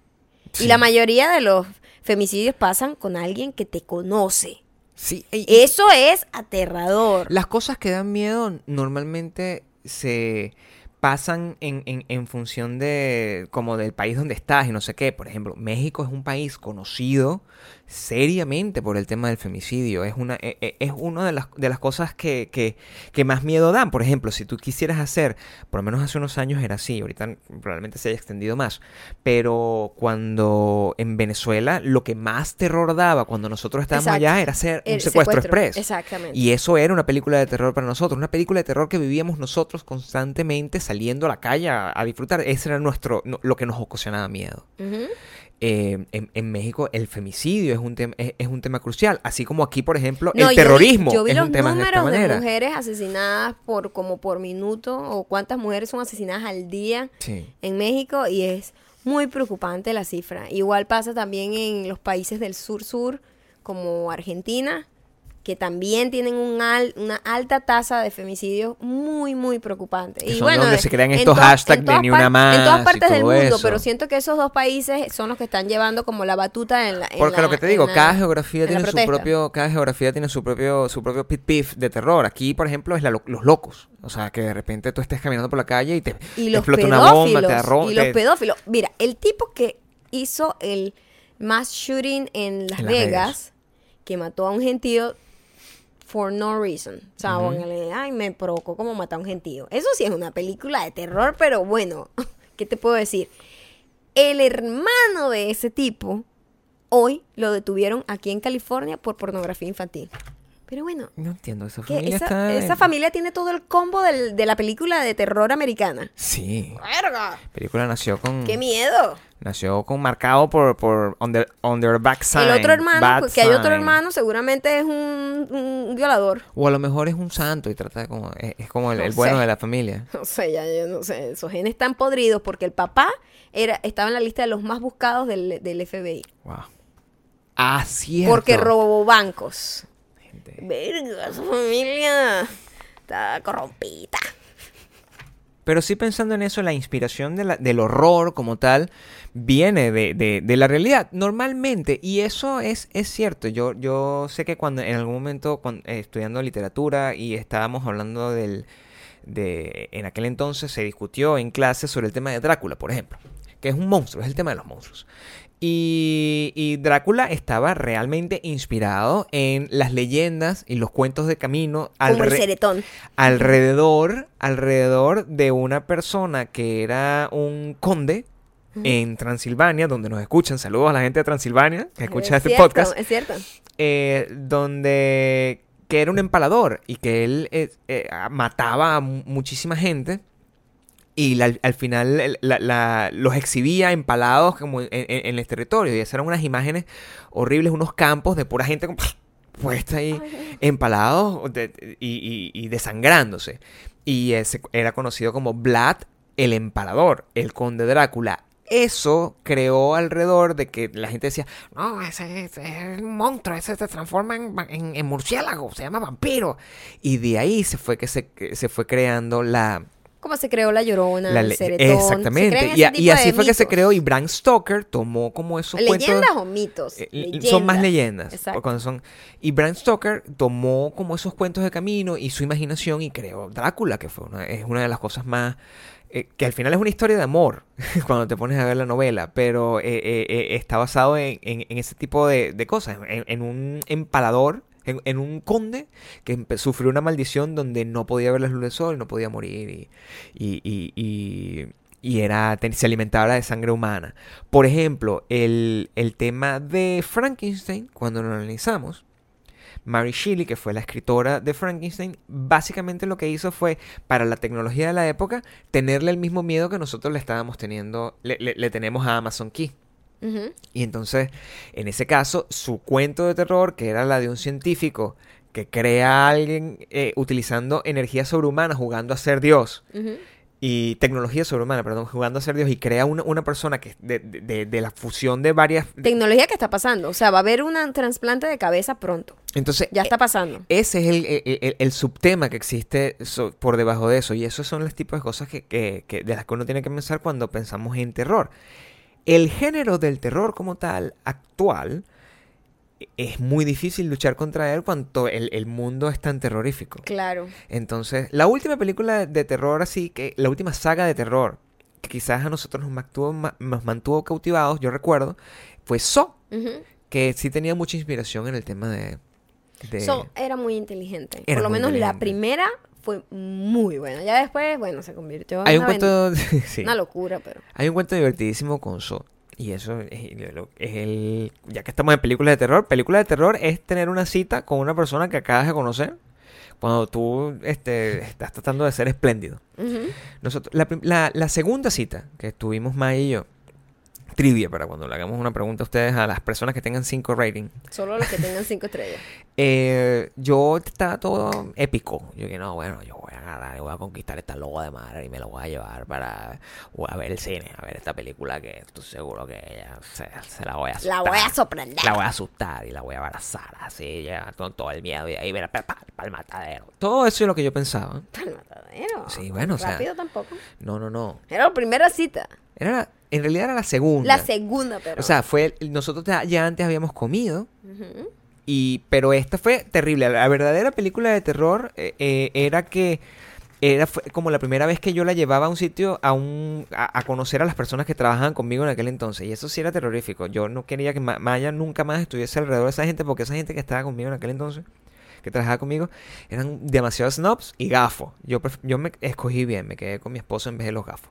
Sí. y la mayoría de los femicidios pasan con alguien que te conoce. Sí, y- Eso es aterrador. Las cosas que dan miedo normalmente se pasan en, en- en función de como del país donde estás y no sé qué. Por ejemplo, México es un país conocido seriamente por el tema del femicidio. Es una, e- e- es una de las, de las cosas que, que, que más miedo dan. Por ejemplo, si tú quisieras hacer, por lo menos hace unos años era así, ahorita probablemente se haya extendido más, pero cuando en Venezuela lo que más terror daba cuando nosotros estábamos Exacto. allá era hacer un El secuestro, express. exactamente. Y eso era una película de terror para nosotros, una película de terror que vivíamos nosotros constantemente saliendo a la calle a, a disfrutar. Ese era nuestro, lo que nos ocasionaba miedo. Ujú. Eh, en, en México el femicidio es un, tem- es, es un tema crucial, así como aquí, por ejemplo, No, yo el vi- terrorismo Yo vi, es los un tema de esta números de, manera. mujeres asesinadas por como por minuto o cuántas mujeres son asesinadas al día Sí. en México y es muy preocupante la cifra. Igual pasa también en los países del sur-sur como Argentina. Que también tienen un al- una alta tasa de femicidios muy, muy preocupante. Que Y son bueno, donde eh, se crean estos to- hashtags de ni una más En todas partes del mundo, eso. pero siento que esos dos países son los que están llevando como la batuta en la. en Porque la- lo que te digo, la- cada geografía tiene su propio, cada geografía tiene su propio, su propio pit pif de terror. Aquí, por ejemplo, es la lo- los locos. O sea, que de repente tú estés caminando por la calle y te, Y te los explota pedófilos. una bomba, te arroja. y los pedófilos. Mira, el tipo que hizo el mass shooting en Las, En Las Vegas, Vegas. que mató a un gentío for no reason. O sea, Ujú. póngale, ay, me provocó como matar a un gentío. Eso sí es una película de terror, pero bueno, ¿qué te puedo decir? El hermano de ese tipo, hoy lo detuvieron aquí en California por pornografía infantil. Pero bueno, No entiendo, esa familia esa, está... esa familia tiene todo el combo del- de la película de terror americana. Sí. ¡Verga! La película nació con... ¡Qué miedo! Nació con marcado por, por on, the, on their back sign, el otro hermano, bad pues, que hay otro sign. hermano, seguramente es un, un violador. O a lo mejor es un santo y trata de como... Es, es como el, No el bueno sé. de la familia. No sé, ya yo no sé. Esos genes están podridos porque el papá era, estaba en la lista de los más buscados del, del FBI. Wow. Ah, cierto. Porque robó bancos. Gente. Verga, su familia está corrompida. Pero sí pensando en eso, la inspiración del horror como tal viene de, de- de la realidad, normalmente. Y eso es, es cierto. Yo, yo sé que cuando en algún momento, cuando, eh, estudiando literatura y estábamos hablando del... De, en aquel entonces se discutió en clase sobre el tema de Drácula, por ejemplo, que es un monstruo, es el tema de los monstruos. Y, y Drácula estaba realmente inspirado en las leyendas y los cuentos de camino Como el alrededor, alrededor de una persona que era un conde en Transilvania, donde nos escuchan. Saludos a la gente de Transilvania que escucha Es este cierto, podcast. Es cierto. eh, donde que era un empalador y que él eh, eh, mataba a mu- muchísima gente. Y la- al final la- los exhibía empalados como en, en- en el territorio. Y esas eran unas imágenes horribles, unos campos de pura gente como puesta ahí, empalados de- y, y- y desangrándose. Y ese era conocido como Vlad el Empalador, el conde Drácula. Eso creó alrededor de que la gente decía, no, ese, ese es un monstruo, ese se transforma en, en- en murciélago, se llama vampiro. Y de ahí se fue que se, se fue creando la, Como se creó la llorona, la el ceretón. Exactamente. Y, a- así fue que se creó. Y Bram Stoker tomó como esos ¿Leyendas cuentos. o mitos? Eh, son más leyendas. Exacto. Son, y Bram Stoker tomó como esos cuentos de camino y su imaginación y creó Drácula, que fue una, es una de las cosas más... eh, que al final es una historia de amor cuando te pones a ver la novela, pero eh, eh, eh, está basado en, en- en ese tipo de, de cosas, en, en un empalador, en, un conde que sufrió una maldición donde no podía ver la luz del sol, no podía morir y, y, y- y- era, se alimentaba de sangre humana. Por ejemplo, el, el tema de Frankenstein, cuando lo analizamos, Mary Shelley, que fue la escritora de Frankenstein, básicamente lo que hizo fue, para la tecnología de la época, tenerle el mismo miedo que nosotros le estábamos teniendo, le, le- le tenemos a Amazon Key. Y entonces, en ese caso, su cuento de terror, que era la de un científico que crea a alguien eh, utilizando energía sobrehumana, jugando a ser Dios, y tecnología sobrehumana, perdón, jugando a ser Dios, y crea una, una persona que de, de- de- de la fusión de varias... Tecnología que está pasando. O sea, va a haber un trasplante de cabeza pronto. Entonces, Ya está pasando. Ese es el, el- el- el subtema que existe so- por debajo de eso. Y esos son los tipos de cosas que, que- que- de las que uno tiene que pensar cuando pensamos en terror. El género del terror como tal, actual, es muy difícil luchar contra él cuando el, el mundo es tan terrorífico. Claro. Entonces, la última película de terror así, que la última saga de terror, que quizás a nosotros nos mantuvo, ma- nos mantuvo cautivados, yo recuerdo, fue So, que sí tenía mucha inspiración en el tema de... de- So, era muy inteligente. Era Por lo menos la primera fue muy buena. Ya después, bueno, se convirtió Hay en un una, cuento... ben- sí. una locura, pero... Hay un cuento divertidísimo con So. Y eso es, es el... Ya que estamos en películas de terror, película de terror es tener una cita con una persona que acabas de conocer cuando tú este, estás tratando de ser espléndido. Nosotros, la- la segunda cita que tuvimos May y yo, trivia para cuando le hagamos una pregunta a ustedes, a las personas que tengan 5 rating. Solo los que tengan cinco estrellas. Eh, yo estaba todo épico. Yo dije, no, bueno, yo voy a agarrar, y voy a conquistar esta logo de madre y me lo voy a llevar para voy a ver el cine, a ver esta película que estoy seguro que ella se, se la voy a asustar. La voy a sorprender. La voy a asustar y la voy a abrazar así, ya con todo el miedo y ahí ver para el matadero. Todo eso es lo que yo pensaba. Pa'l matadero. Sí, bueno, o sea- Rápido tampoco. No, no, no. Era la primera cita. Era la- en realidad era la segunda. La segunda, pero. O sea, fue nosotros ya, antes habíamos comido Ujú. y pero esta fue terrible. La verdadera película de terror eh, eh, era que era fue como la primera vez que yo la llevaba a un sitio a un a, a conocer a las personas que trabajaban conmigo en aquel entonces y eso sí era terrorífico. Yo no quería que Ma- Maya nunca más estuviese alrededor de esa gente porque esa gente que estaba conmigo en aquel entonces que trabajaba conmigo eran demasiados snobs y gafos. Yo, yo me escogí bien, me quedé con mi esposo en vez de los gafos.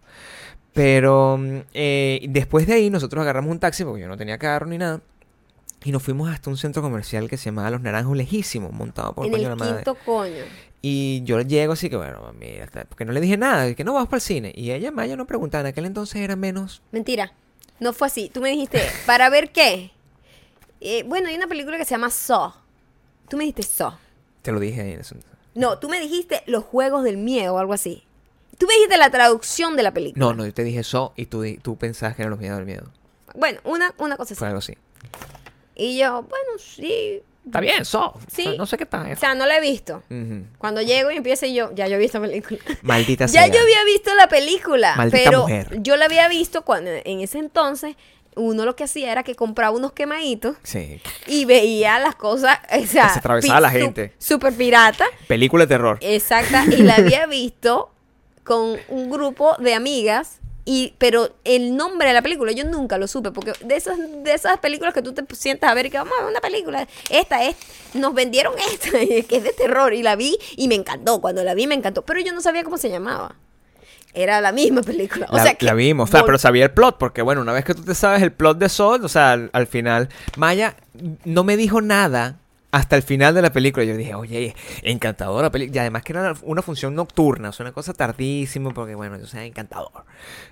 Pero mm, eh, después de ahí nosotros agarramos un taxi porque yo no tenía carro ni nada. Y nos fuimos hasta un centro comercial que se llamaba Los Naranjos, lejísimo, montado por En coño el de la madre. quinto coño. Y yo llego así que, bueno, mira, porque no le dije nada, que no vamos para el cine. Y ella, Maya, no preguntaba, en aquel entonces era menos. Mentira. No fue así. Tú me dijiste, ¿para ver qué? Eh, bueno, hay una película que se llama Saw. Tú me dijiste Saw. Te lo dije ahí en ese No, tú me dijiste Los Juegos del Miedo o algo así. Tú me dijiste la traducción de la película. No, no, yo te dije eso y tú, tú pensabas que eran los miedos del miedo. Bueno, una, una cosa así. Fue algo así. Y yo, bueno, sí. Está bien, eso. Sí. No sé qué tal. O sea, no la he visto. Cuando llego y empiezo y yo, ya yo he visto la película. Maldita ya sea. yo había visto la película, Maldita pero mujer. yo la había visto cuando en ese entonces uno lo que hacía era que compraba unos quemaditos Sí. y veía las cosas, o sea, Que se atravesaba la gente. Super pirata, Película de terror. exacta, y la había visto con un grupo de amigas. Y, pero el nombre de la película yo nunca lo supe, porque de esas, de esas películas que tú te sientas a ver y que vamos a ver una película, esta es, nos vendieron esta, que es de terror, y la vi y me encantó, cuando la vi me encantó, pero yo no sabía cómo se llamaba. Era la misma película. O la, sea, que la vimos, o sea, pero sabía el plot, porque bueno, una vez que tú te sabes el plot de Sol, o sea, al, al final, Maya no me dijo nada hasta el final de la película. Yo dije, oye, encantadora película. Y además que era una función nocturna, o sea, una cosa tardísima, porque bueno, yo sea encantador.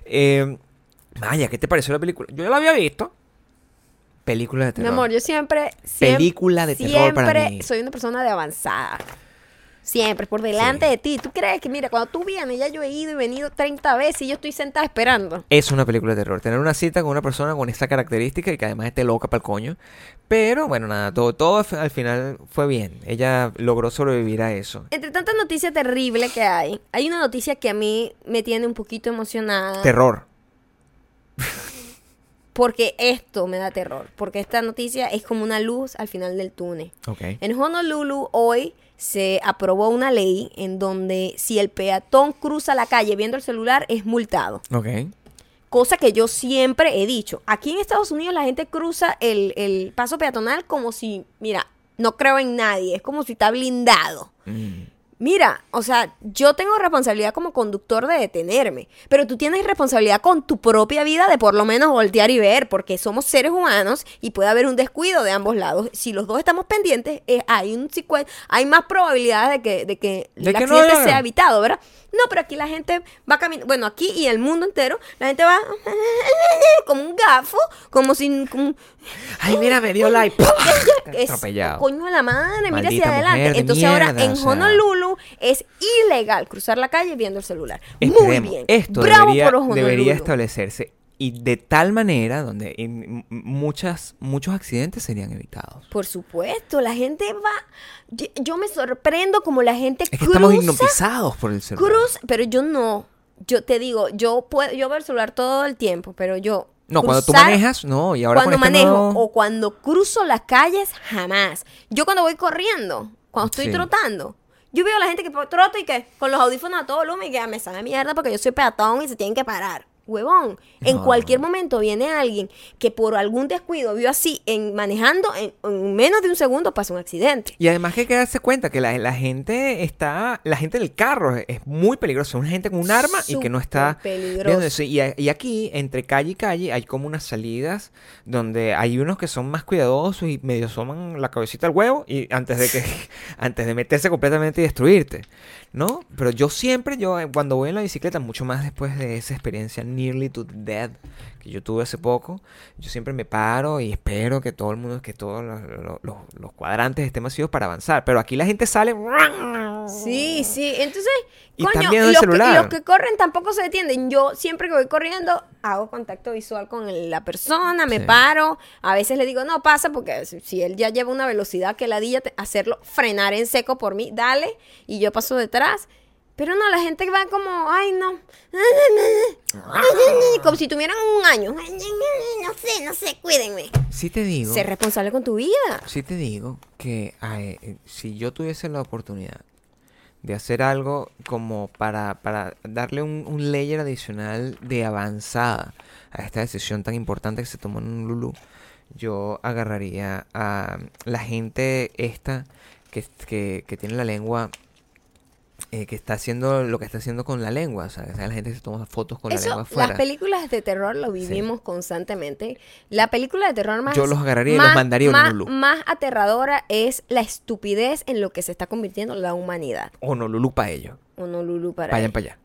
Eh, Maya, ¿qué te pareció la película? Yo ya la había visto. Película de Mi terror. amor, yo siempre, siempre Película de terror para siempre mí. soy una persona de avanzada. Siempre, por delante Sí. de ti. ¿Tú crees que, mira, cuando tú vienes, ya yo he ido y venido 30 veces y yo estoy sentada esperando? Es una película de terror. Tener una cita con una persona con esta característica y que además esté loca para el coño. Pero bueno, nada, todo, todo al final fue bien. Ella logró sobrevivir a eso. Entre tanta noticia terrible que hay, hay una noticia que a mí me tiene un poquito emocionada. Terror. porque esto me da terror. Porque esta noticia es como una luz al final del túnel. Ok. En Honolulu hoy se aprobó una ley en donde si el peatón cruza la calle viendo el celular es multado. Ok. Cosa que yo siempre he dicho. Aquí en Estados Unidos la gente cruza el, el paso peatonal como si, mira, no creo en nadie, es como si está blindado. Mm. Mira, o sea, yo tengo responsabilidad como conductor de detenerme, pero tú tienes responsabilidad con tu propia vida de por lo menos voltear y ver, porque somos seres humanos y puede haber un descuido de ambos lados. Si los dos estamos pendientes, eh, hay un hay más probabilidades de que, de que De el que no accidente hagan. sea evitado, ¿verdad? No, pero aquí la gente va caminando, bueno, aquí y el mundo entero, la gente va como un gafo, como si... como- Ay, mira, me dio like. es Atropellado. coño de la madre, mira hacia adelante. Entonces ahora en sea. Honolulu es ilegal cruzar la calle viendo el celular. Muy bien. Esto Bravo debería, por Honolulu. debería establecerse y de tal manera donde en muchas, muchos accidentes serían evitados. Por supuesto, la gente va. Yo, yo me sorprendo como la gente Es que cruza. estamos hipnotizados por el celular. Cruz, pero yo no. Yo te digo, yo puedo, yo veo el celular todo el tiempo, pero yo. No, cuando tú manejas, no, y ahora cuando este manejo nuevo- o cuando cruzo las calles, jamás. Yo cuando voy corriendo, cuando estoy Sí. trotando, yo veo a la gente que trota y que con los audífonos a todo volumen y que "Ah, me sabe mierda porque yo soy peatón y se tienen que parar. Huevón, en No. cualquier momento viene alguien que por algún descuido vio así en manejando en, en menos de un segundo pasa un accidente. Y además que hay que darse cuenta que la, la gente está, la gente del carro es, es muy peligrosa, una gente con un arma y que no está peligroso. Y, aquí, entre calle y calle, hay como unas salidas donde hay unos que son más cuidadosos y medio asoman la cabecita al huevo y antes de que, antes de meterse completamente y destruirte, ¿no? Pero yo siempre, yo eh, cuando voy en la bicicleta, mucho más después de esa experiencia, Nearly to Dead que yo tuve hace poco, yo siempre me paro y espero que todo el mundo, que todos los, los- cuadrantes estén vacíos para avanzar. Pero aquí la gente sale. Sí, sí. Entonces, Y coño, el los, que, celular. los que corren tampoco se detienen. Yo siempre que voy corriendo hago contacto visual con la persona, me Sí. paro. A veces le digo, no, pasa, porque si, él ya lleva una velocidad que ladilla, te- hacerlo frenar en seco por mí, dale. Y yo paso detrás. Pero no, la gente va como, ay, no. Como si tuvieran un año. No sé, no sé, cuídenme. Sí te digo. Ser responsable con tu vida. Sí te digo que ay, eh, si yo tuviese la oportunidad de hacer algo como para, para darle un, un layer adicional de avanzada a esta decisión tan importante que se tomó en Lulu, yo agarraría a la gente esta que, que, que tiene la lengua, eh, que está haciendo lo que está haciendo con la lengua, o sea, la gente se toma fotos con la lengua las afuera. películas de terror lo vivimos constantemente. La película de terror más... Yo los agarraría y los mandaría más, Honolulu. más aterradora es la estupidez en lo que se está convirtiendo la humanidad. Honolulu para ellos. Honolulu para Vayan para allá.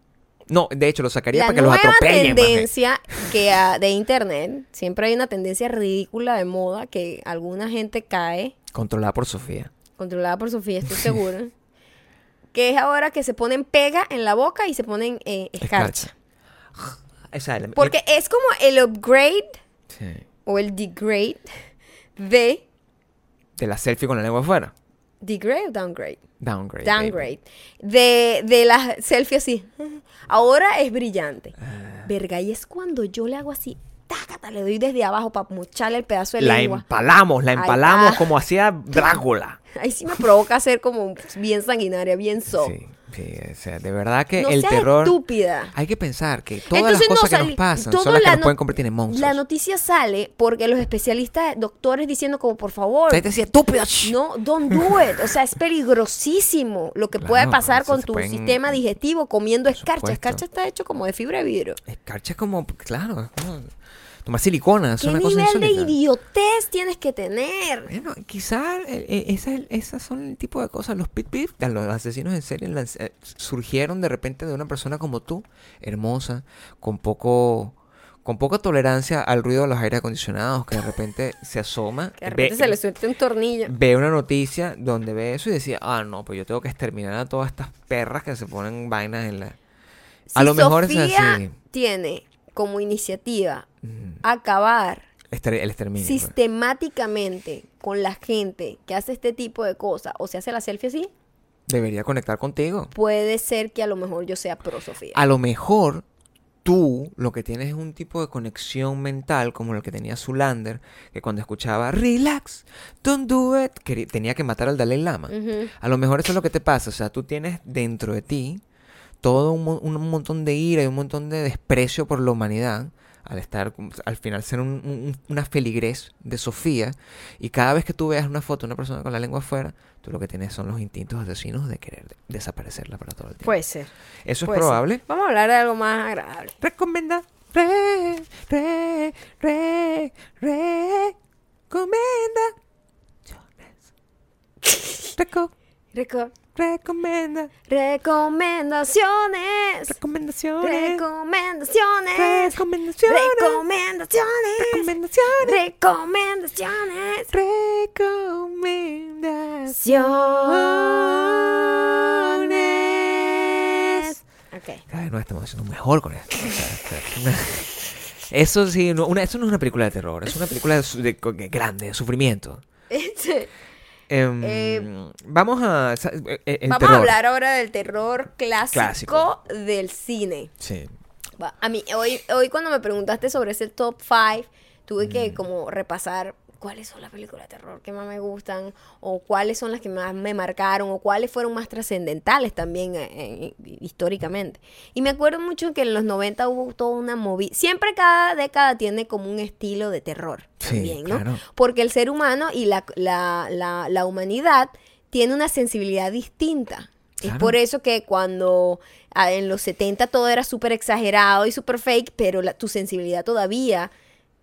No, de hecho, los sacaría La para que los atropellen. tendencia que de internet, siempre hay una tendencia ridícula de moda que alguna gente cae, Controlada por Sofía. controlada por Sofía, estoy segura, que es ahora que se ponen pega en la boca y se ponen eh, escarcha. La- Porque es como el upgrade Sí. o el degrade de De la selfie con la lengua afuera. degrade o downgrade. Downgrade. Downgrade. De, de las selfies así. Ahora es brillante. Ah. Verga, y es cuando yo le hago así, tácata, le doy desde abajo para mocharle el pedazo de. La lengua. empalamos, la empalamos como hacía Drácula. Ahí sí me provoca ser como bien sanguinaria, bien so. Sí, sí, o sea, de verdad que no el terror. estúpida. Hay que pensar que todas Entonces, las no cosas que nos pasan son las que nos no- pueden convertir en monstruos. La noticia sale porque los especialistas, doctores diciendo como, por favor, te decía, estúpida. shh". No, don't do it. O sea, es peligrosísimo lo que Claro, puede pasar con tu pueden- sistema digestivo comiendo escarcha. Escarcha está hecho como de fibra de vidrio. Escarcha es como, claro, es como tomar silicona. Es ¿Qué una cosa nivel de insólita. idiotez tienes que tener? Bueno, quizás esas son el tipo de cosas. Los pit pit, los asesinos en serie eh, surgieron de repente de una persona como tú, hermosa, con poco con poca tolerancia al ruido de los aires acondicionados, que de repente se asoma, Que de repente ve, se le suelte un tornillo. ve una noticia donde ve eso y decía, ah, no, pues yo tengo que exterminar a todas estas perras que se ponen vainas en la... a lo mejor es Sofía así. tiene como iniciativa Mm, acabar ester- el exterminio. pues. sistemáticamente con la gente que hace este tipo de cosas o se hace la selfie así, Debería conectar contigo. puede ser que a lo mejor yo sea pro Sofía. A lo mejor tú lo que tienes es un tipo de conexión mental como el que tenía Zulander, que cuando escuchaba relax, don't do it, tenía que matar al Dalai Lama. A lo mejor eso es lo que te pasa, o sea, tú tienes dentro de ti todo un montón de ira y un montón de desprecio por la humanidad. Al estar, al final ser un- un- una feligrés de Sofía, y cada vez que tú veas una foto de una persona con la lengua afuera, tú lo que tienes son los instintos asesinos de querer de- desaparecerla para todo el tiempo. Puede ser. Eso es ser. probable. Vamos a hablar de algo más agradable. Recomienda. Re, re, re. Reco, Reco- recomienda. recomendaciones. Recomendaciones. Recomendaciones. Recomendaciones. Recomendaciones. Recomendaciones. Recomendaciones. Recomendaciones. Ok. Nos estamos haciendo mejor con esto. Eso sí, no, una, eso no es una película de terror, es una película de, de- de grande, de sufrimiento. Em, Eh, vamos a. eh, eh, el vamos terror. a hablar ahora del terror clásico, Clásico. del cine. Sí. A mí, hoy, hoy cuando me preguntaste sobre ese top 5, tuve Mm. que como repasar cuáles son las películas de terror que más me gustan, o cuáles son las que más me marcaron, o cuáles fueron más trascendentales también eh, históricamente. Y me acuerdo mucho que en los 90 hubo toda una movida. Siempre cada década tiene como un estilo de terror Sí, también, ¿no? claro. Porque el ser humano y la, la, la, la humanidad tiene una sensibilidad distinta. Es por eso que cuando ah, en los 70 todo era súper exagerado y súper fake, pero la- tu sensibilidad todavía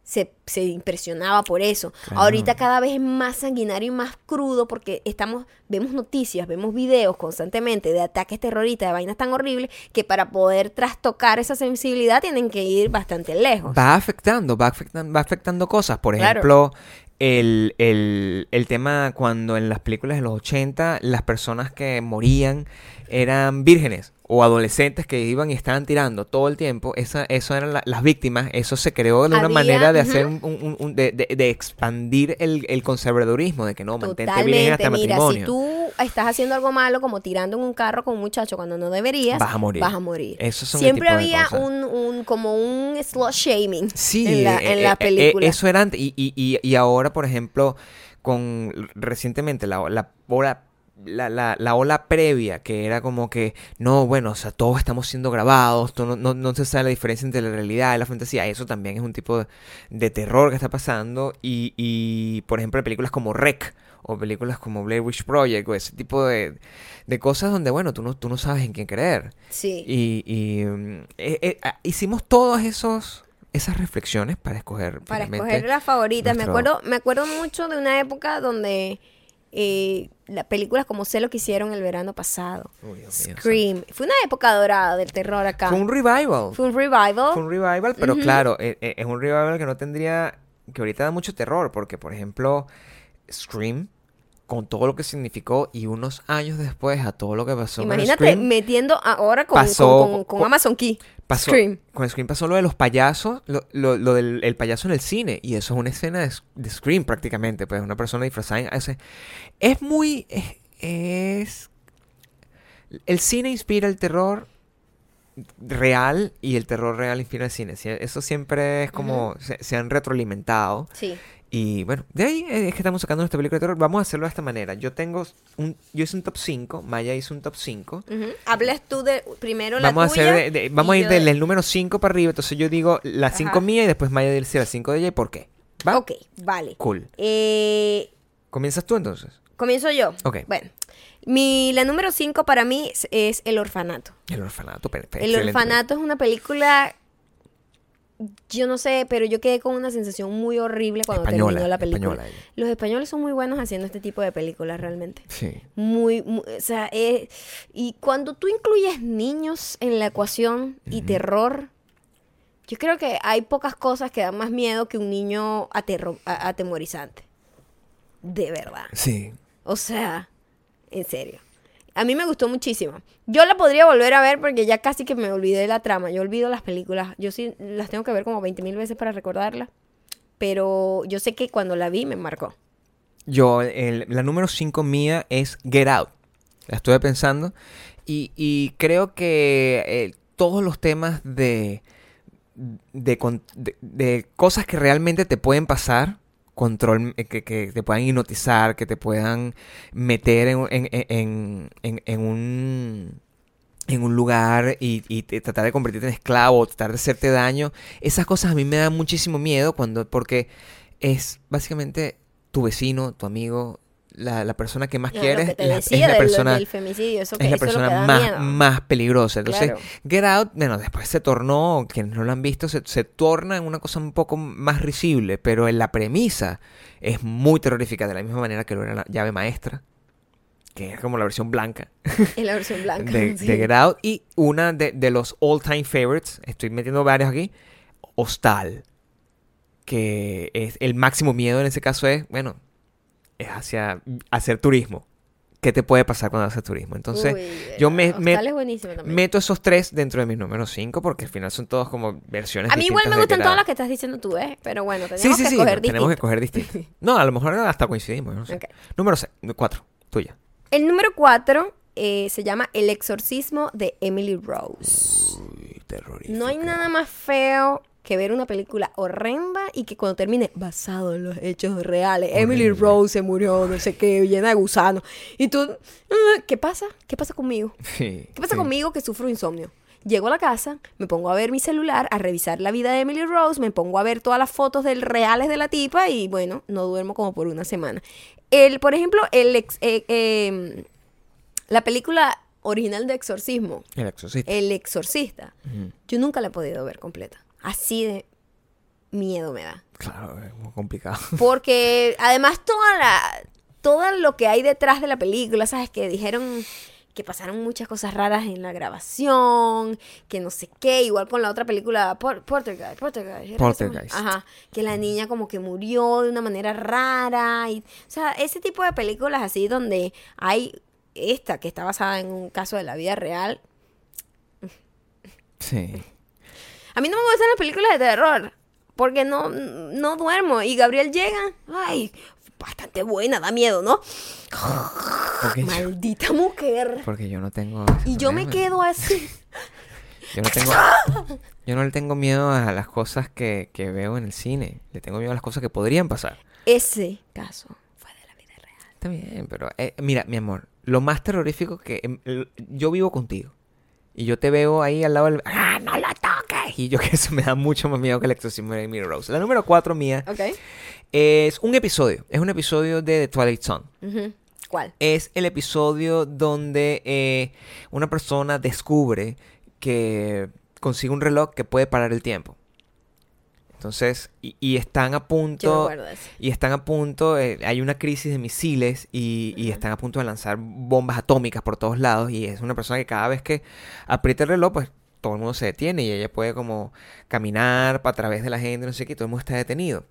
se, se impresionaba por eso. Claro. Ahorita cada vez es más sanguinario y más crudo porque estamos, vemos noticias, vemos videos constantemente de ataques terroristas, de vainas tan horribles, que para poder trastocar esa sensibilidad tienen que ir bastante lejos. Va afectando, va afectando, va afectando cosas. Por Claro. ejemplo, el, el- el tema cuando en las películas de los 80 las personas que morían eran vírgenes o adolescentes que iban y estaban tirando todo el tiempo. Esa, eso eran la- las víctimas. Eso se creó de una Había- manera de hacer un, un- de, de- de expandir el, el conservadurismo, de que no, mantente virgen hasta mira, matrimonio. si tú estás haciendo algo malo como tirando en un carro con un muchacho cuando no deberías, Vas a morir. Vas a morir. Esos son Siempre de había un, un como un slot shaming Sí, en la, eh, en eh, la eh, película. eso era antes. Y, y, y, y ahora, por ejemplo, con recientemente la, la ola. La, la, la ola previa, que era como que, no, bueno, o sea, todos estamos siendo grabados, tú no, no, no se sabe la diferencia entre la realidad y la fantasía. Eso también es un tipo de, de terror que está pasando. Y, y, por ejemplo, películas como Rec, o películas como Blair Witch Project, o ese tipo de, de cosas donde, bueno, tú no, tú no sabes en quién creer. Sí. Y, y, mm, eh, eh, ah, hicimos todas esos esas reflexiones para escoger para escoger las favoritas. Me acuerdo, me acuerdo mucho de una época donde eh, las películas como sé lo que hicieron el verano pasado. Uy, Dios mío, Scream. Fue una época dorada del terror acá. Fue un revival. Fue un revival. Fue un revival, pero claro, eh, eh, es un revival que no tendría, que ahorita da mucho terror, porque por ejemplo, Scream, con todo lo que significó y unos años después a todo lo que pasó con Imagínate Scream, metiendo ahora con, Pasó- con, con- con con- Amazon Key. pasó, Scream. con Scream pasó lo de los payasos, lo, lo- lo del el payaso en el cine, y eso es una escena de, de Scream prácticamente, pues una persona disfrazada. en- ese- es muy, es, es- el cine inspira el terror real y el terror real inspira el cine. Eso siempre es como, se, se han retroalimentado. Sí. Y bueno, de ahí es que estamos sacando nuestra película de terror. Vamos a hacerlo de esta manera. Yo tengo un, yo hice un top 5, Maya hizo un top 5. Ujú. Hablas tú de primero la Vamos a hacer de- de- vamos a ir del de- el número 5 para arriba. Entonces yo digo la 5 Ajá. mía y después Maya dice la 5 de ella y por qué. ¿Va? Ok, vale. Cool. Eh, ¿Comienzas tú entonces? Comienzo yo. Ok. Bueno, mi, la número 5 para mí es, es El Orfanato. El orfanato, perfecto. El Orfanato es una película, yo no sé, pero yo quedé con una sensación muy horrible cuando Española, terminó la película. española. Los españoles son muy buenos haciendo este tipo de películas realmente. Sí. Muy, mu- o sea, eh, y cuando tú incluyes niños en la ecuación y terror, yo creo que hay pocas cosas que dan más miedo que un niño atemorizante. De verdad. Sí. O sea, en serio. A mí me gustó muchísimo. Yo la podría volver a ver porque ya casi que me olvidé de la trama. Yo olvido las películas. Yo sí las tengo que ver como 20 mil veces para recordarlas. Pero yo sé que cuando la vi me marcó. Yo, la número 5 mía es Get Out. La estuve pensando. Y, creo que eh, todos los temas de- de cosas que realmente te pueden pasar, control, eh, que, que te puedan hipnotizar, que te puedan meter en, en- en- en- un en un lugar y, y tratar de convertirte en esclavo, tratar de hacerte daño, esas cosas a mí me dan muchísimo miedo cuando, porque es básicamente tu vecino, tu amigo, la, la persona que más quieres, lo que te la- decía es la del, persona, del femicidio. Eso, que, es la eso persona más, más peligrosa. Entonces, Claro. Get Out, bueno, después se tornó, quienes no lo han visto, se, se torna en una cosa un poco más risible, pero en la premisa es muy terrorífica, de la misma manera que lo era la llave maestra, que es como la versión blanca Es la versión blanca. de, sí. de Get Out. Y una de, de los all time favorites, estoy metiendo varios aquí, Hostal. Que es el máximo miedo en ese caso es, bueno, es hacia hacer turismo. ¿Qué te puede pasar cuando haces turismo? Entonces, Uy, yo me- es meto esos tres dentro de mis números 5 porque al final son todos como versiones A mí igual me distintas gustan todas las que estás diciendo tú, ¿eh? Pero bueno, tenemos Sí, sí, que sí, escoger no, tenemos que coger distinto. No, a lo mejor hasta coincidimos, no sé. Ok. Número 4, tuya. El número 4 se llama El exorcismo de Emily Rose. Uy, terrorífica. No hay nada más feo que ver una película horrenda y que cuando termine basado en los hechos reales. Emily. Rose se murió, no sé qué, llena de gusanos. Y tú, "Ah, ¿qué pasa? ¿Qué pasa conmigo? Sí, ¿Qué pasa sí. conmigo que sufro insomnio? Llego a la casa, me pongo a ver mi celular, a revisar la vida de Emily Rose, me pongo a ver todas las fotos del reales de la tipa y bueno, no duermo como por una semana. El, por ejemplo, el ex- eh, eh, la película original de Exorcismo, El exorcista. El Exorcista, yo nunca la he podido ver completa. Así de miedo me da. Claro, es muy complicado. Porque además toda la, todo lo que hay detrás de la película, ¿sabes? Que dijeron que pasaron muchas cosas raras en la grabación, que no sé qué, igual con la otra película, Por- Poltergeist, Poltergeist. ¿era que se llama? Poltergeist. Ajá, que la niña como que murió de una manera rara. Y, o sea, ese tipo de películas así donde hay esta que está basada en un caso de la vida real. Sí. A mí no me gustan las películas de terror. Porque no, no duermo. Y Gabriel llega. Ay, bastante buena, da miedo, ¿no? Porque, yo, Maldita mujer. porque yo no tengo. Y yo me quedo así. Yo no tengo. Yo no le tengo miedo a las cosas que, que veo en el cine. Le tengo miedo a las cosas que podrían pasar. Ese caso fue de la vida real. Está bien, pero eh, mira, mi amor, lo más terrorífico que em, yo vivo contigo y yo te veo ahí al lado del ¡Ah, no lo toques! Y yo que eso me da mucho más miedo que el exorcismo de Emily Rose. La número cuatro mía es un episodio, es un episodio de The Twilight Zone. ¿Cuál? Es el episodio donde eh, una persona descubre que consigue un reloj que puede parar el tiempo. Entonces, y, y están a punto... Y están a punto, eh, hay una crisis de misiles y, y están a punto de lanzar bombas atómicas por todos lados. Y es una persona que cada vez que aprieta el reloj, pues todo el mundo se detiene y ella puede como caminar para través de la gente, no sé qué, y todo el mundo está detenido.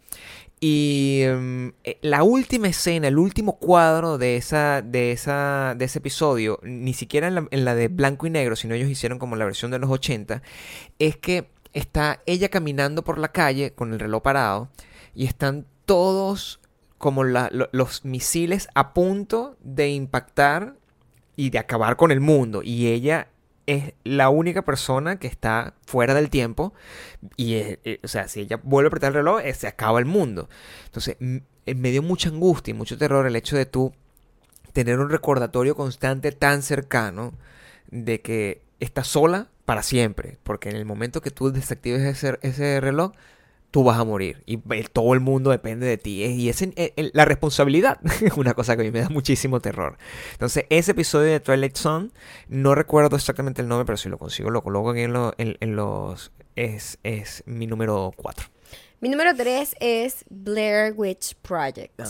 Y em, eh, la última escena, el último cuadro de esa, de esa, de ese episodio, ni siquiera en la, en la de blanco y negro, sino ellos hicieron como la versión de los 80, es que está ella caminando por la calle con el reloj parado y están todos como los misiles a punto de impactar y de acabar con el mundo. Y ella es la única persona que está fuera del tiempo. Y, eh, eh, o sea, si ella vuelve a apretar el reloj, eh, se acaba el mundo. Entonces, me dio mucha angustia y mucho terror el hecho de tú tener un recordatorio constante tan cercano de que estás sola para siempre. Porque en el momento que tú desactives ese, ese reloj, tú vas a morir. Y todo el mundo depende de ti. eh, Y ese, eh, la responsabilidad es una cosa que a mí me da muchísimo terror. Entonces, ese episodio de Twilight Zone, no recuerdo exactamente el nombre, pero si lo consigo, lo coloco aquí en, lo- en- en los... Es, es mi número 4. Mi número 3 es Blair Witch Project.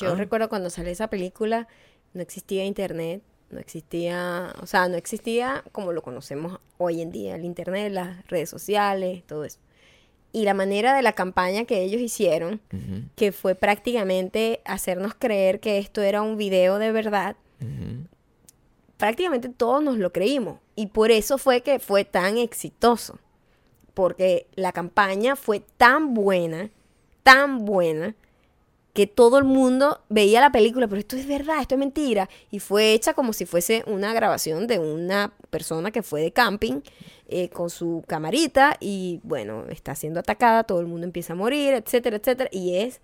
Yo recuerdo cuando salió esa película, no existía internet, no existía, o sea, no existía como lo conocemos hoy en día, el internet, las redes sociales, todo eso. Y la manera de la campaña que ellos hicieron, que fue prácticamente hacernos creer que esto era un video de verdad, prácticamente todos nos lo creímos. Y por eso fue que fue tan exitoso. Porque la campaña fue tan buena, tan buena, que todo el mundo veía la película, pero esto es verdad, esto es mentira. Y fue hecha como si fuese una grabación de una persona que fue de camping eh, con su camarita y bueno, está siendo atacada, todo el mundo empieza a morir, etcétera, etcétera. Y es,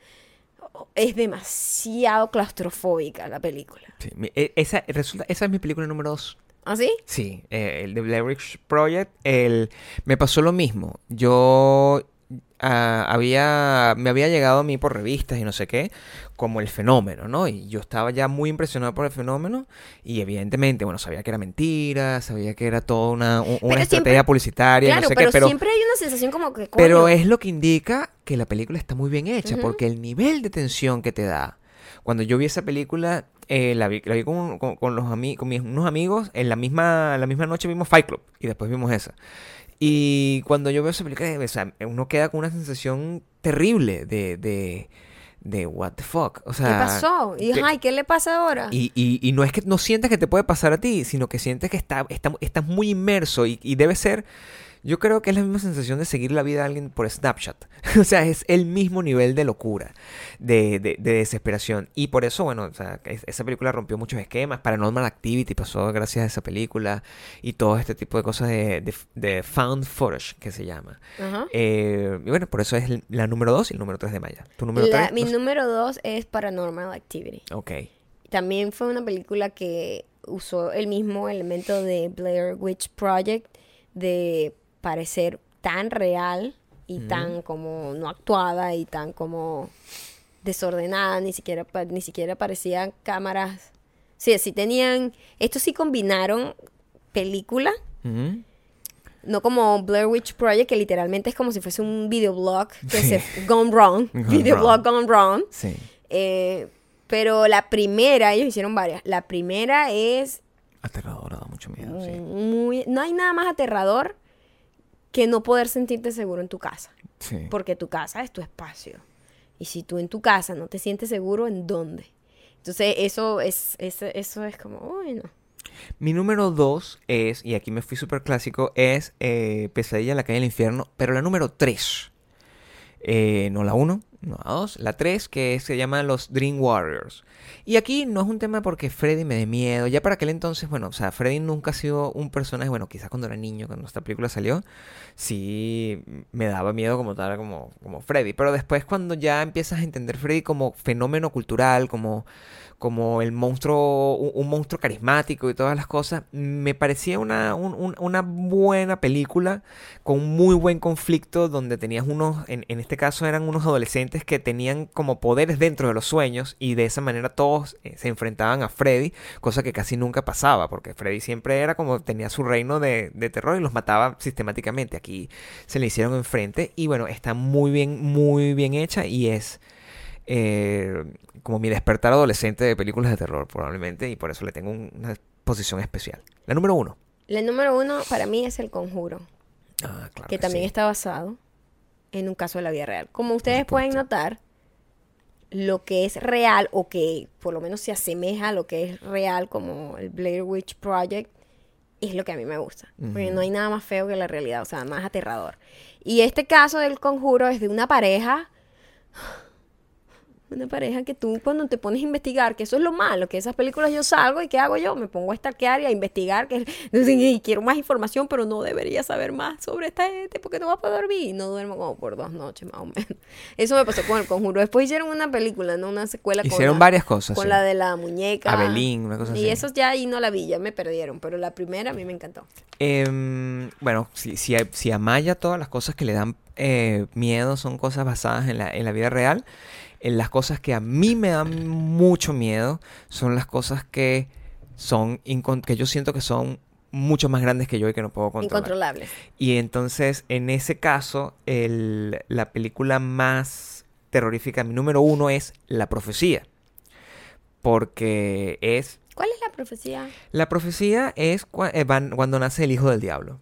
es demasiado claustrofóbica la película. Sí, e- esa, resulta, esa es mi película número 2. ¿Ah, sí? Sí, eh, el de Blair Witch Project, el, me pasó lo mismo. Yo ah, había, me había llegado a mí por revistas y no sé qué, como el fenómeno, ¿no? Y yo estaba ya muy impresionado por el fenómeno y evidentemente, bueno, sabía que era mentira, sabía que era toda una, un- una Pero estrategia siempre- publicitaria, Claro, no sé pero, qué, pero, siempre hay una sensación como que... pero es lo que indica que la película está muy bien hecha, porque el nivel de tensión que te da. Cuando yo vi esa película, eh, la vi, la vi con, con- con los ami- con mis, unos amigos, en la misma, la misma noche vimos Fight Club y después vimos esa. Y cuando yo veo esa película, o sea, uno queda con una sensación terrible de, de, de what the fuck. O ¿Qué sea, pasó? Y, que- ay, ¿qué le pasa ahora? y, y, y no es que no sientas que te puede pasar a ti, sino que sientes que está, está- estás muy inmerso y, y debe ser, yo creo que es la misma sensación de seguir la vida de alguien por Snapchat. o sea, es el mismo nivel de locura, de, de, de desesperación. Y por eso, bueno, o sea, es- esa película rompió muchos esquemas. Paranormal Activity pasó gracias a esa película y todo este tipo de cosas de, found footage que se llama. Eh, y bueno, por eso es la número 2 y el número 3 de Maya. ¿Tu número La- 3? mi número dos es Paranormal Activity. Ok. También fue una película que usó el mismo elemento de Blair Witch Project de parecer tan real y tan como no actuada y tan como desordenada, ni siquiera ni siquiera parecían cámaras. Sí, sí tenían, estos sí combinaron película. No como Blair Witch Project, que literalmente es como si fuese un videoblog que Sí. se gone wrong. Videoblog gone wrong. Sí. Eh, pero la primera, ellos hicieron varias. La primera es Aterradora, da mucho miedo, sí. muy... No hay nada más aterrador que no poder sentirte seguro en tu casa. Sí. Porque tu casa es tu espacio. Y si tú en tu casa no te sientes seguro, ¿en dónde? Entonces, eso es, eso, eso es como, uy, no. Mi número dos es, y aquí me fui súper clásico, es eh, Pesadilla en la calle del infierno, pero la número tres. Eh, no la uno, no la dos, la tres, que se llama Los Dream Warriors. Y aquí no es un tema porque Freddy me dé miedo. Ya para aquel entonces, bueno, o sea, Freddy nunca ha sido un personaje, bueno, quizás cuando era niño, cuando esta película salió, sí me daba miedo como tal, como, como Freddy. Pero después cuando ya empiezas a entender Freddy como fenómeno cultural, como como el monstruo, un, monstruo carismático y todas las cosas, me parecía una, un- un- una buena película con muy buen conflicto donde tenías unos, en, en este caso eran unos adolescentes que tenían como poderes dentro de los sueños y de esa manera todos eh, se enfrentaban a Freddy, cosa que casi nunca pasaba, porque Freddy siempre era como tenía su reino de, de terror y los mataba sistemáticamente. Aquí se le hicieron enfrente y bueno, está muy bien, muy bien hecha y es eh, como mi despertar adolescente de películas de terror, probablemente, y por eso le tengo un- una posición especial. La número uno. La número uno para mí es El Conjuro, Ah, claro que también sí. está basado en un caso de la vida real. Como ustedes pueden notar, lo que es real o que por lo menos se asemeja a lo que es real como el Blair Witch Project es lo que a mí me gusta. Porque Ujú. no hay nada más feo que la realidad, o sea, más aterrador. Y este caso del conjuro es de una pareja una pareja que tú cuando te pones a investigar, que eso es lo malo, que esas películas yo salgo y ¿qué hago yo? Me pongo a stalkear y a investigar, que y quiero más información, pero no debería saber más sobre esta gente porque no voy a poder dormir. Y no duermo como por dos noches más o menos. Eso me pasó con El Conjuro. Después hicieron una película, ¿no? Una secuela con Hicieron la- varias cosas. con sí. la de la muñeca. Abelín, una cosa Y así. eso ya ahí no la vi, ya me perdieron, pero la primera a mí me encantó. Em, bueno, si, si, a- si a Maya todas las cosas que le dan eh, miedo son cosas basadas en la, en la vida real, las cosas que a mí me dan mucho miedo son las cosas que son que yo siento que son mucho más grandes que yo y que no puedo controlar. Incontrolable. Y entonces, en ese caso, el- la película más terrorífica, mi número uno, es La Profecía. Porque es... ¿Cuál es la profecía? La profecía es eh, van- cuando nace el hijo del diablo,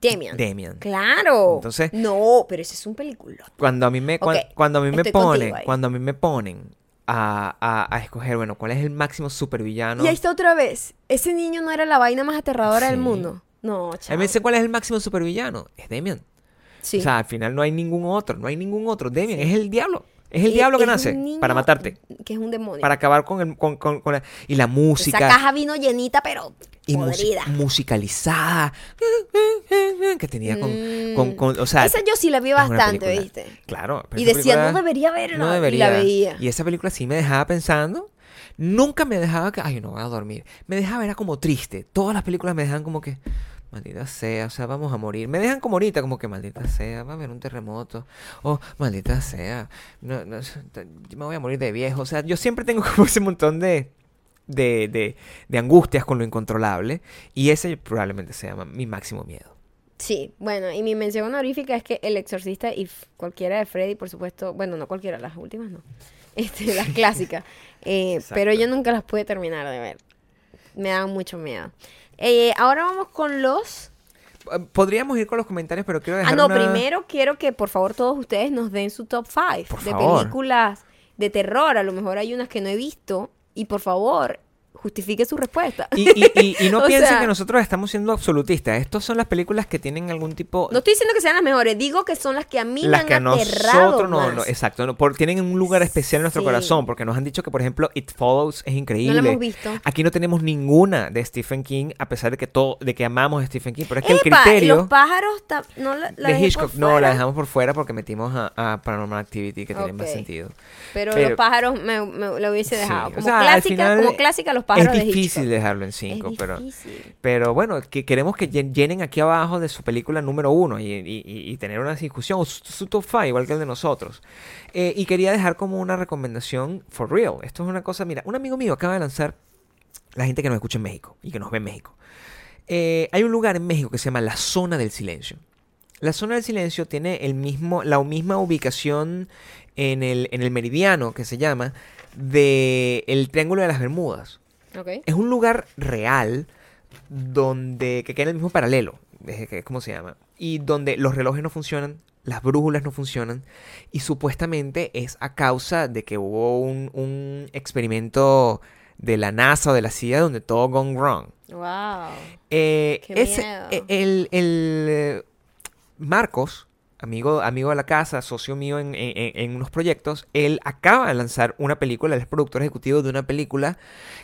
Demian. Demian. Claro. Entonces- No, pero ese es un película. Cuando a mí me, cuan- cuando a mí me estoy ponen, cuando a mí me ponen a, a- a escoger, bueno, cuál es el máximo supervillano. Y ahí está otra vez. Ese niño no era la vaina más aterradora del mundo. No, A mí chaval. me dice cuál es el máximo supervillano. Es Demian. Sí. O sea, al final no hay ningún otro, no hay ningún otro. Demian es el diablo. Es el Y diablo que nace niño para matarte, Que es un demonio. para acabar con el con, con- con la, y la Esa música caja vino llenita, pero y podrida. musicalizada que tenía con, Mm. con, con- o sea, Esa yo sí la vi bastante. ¿viste? Claro. pero Y esa decía, película- no debería verla. No Y debería. la veía. Y esa película sí me dejaba pensando. Nunca me dejaba que, ay, no voy a dormir. Me dejaba, era como triste. Todas las películas me dejan como que, maldita sea, o sea, vamos a morir. Me dejan como ahorita, como que, maldita sea, va a haber un terremoto. Oh, maldita sea, no, no, yo me voy a morir de viejo. O sea, yo siempre tengo como ese montón de, de, de, de angustias con lo incontrolable. Y ese probablemente sea mi máximo miedo. Sí, bueno, y mi mención honorífica es que El Exorcista y cualquiera de Freddy, por supuesto, bueno, no cualquiera, las últimas no, este, las clásicas, eh, pero yo nunca las pude terminar de ver, me dan mucho miedo. Eh, ahora vamos con los... Podríamos ir con los comentarios, pero quiero Ah, dejar no, una- primero quiero que por favor todos ustedes nos den su top 5 Por de favor. películas de terror, a lo mejor hay unas que no he visto, y por favor, justifique su respuesta. Y, y- y- y no piensen sea- que nosotros estamos siendo absolutistas. Estas son las películas que tienen algún tipo... No estoy diciendo que sean las mejores, digo que son las que a mí las me que a han nosotros no, más. no, exacto, no, por- tienen un lugar especial en nuestro Sí. corazón, porque nos han dicho que, por ejemplo, It Follows es increíble. No la hemos visto. Aquí no tenemos ninguna de Stephen King, a pesar de que todo, de que amamos a Stephen King, pero es que el y criterio los pájaros no la, la de Hitchcock no la dejamos por fuera porque metimos a, a Paranormal Activity, que tiene más sentido. Pero, pero- los pájaros me, me lo hubiese Sí, dejado. o Como, sea, clásica, final como clásica, los pájaros es difícil dejarlo en cinco, es pero difícil. Pero bueno, que queremos que llen- llenen aquí abajo de su película número uno y, y- tener una discusión, o su, su top five, igual que el de nosotros. Eh, y quería dejar como una recomendación for real. Esto es una cosa, mira, un amigo mío acaba de lanzar, la gente que nos escucha en México y que nos ve en México. Eh, hay un lugar en México que se llama la Zona del Silencio. La Zona del Silencio tiene el mismo, la misma ubicación en el, en el meridiano que se llama de el Triángulo de las Bermudas. Es un lugar real donde que queda en el mismo paralelo, es ¿cómo se llama? Y donde los relojes no funcionan, las brújulas no funcionan y supuestamente es a causa de que hubo un, un experimento de la NASA o de la CIA donde todo gone wrong. Wow. Eh, Qué ese- miedo. eh, el, el, eh, Marcos, amigo, amigo de la casa, socio mío en, en- unos proyectos, él acaba de lanzar una película, él es productor ejecutivo de una película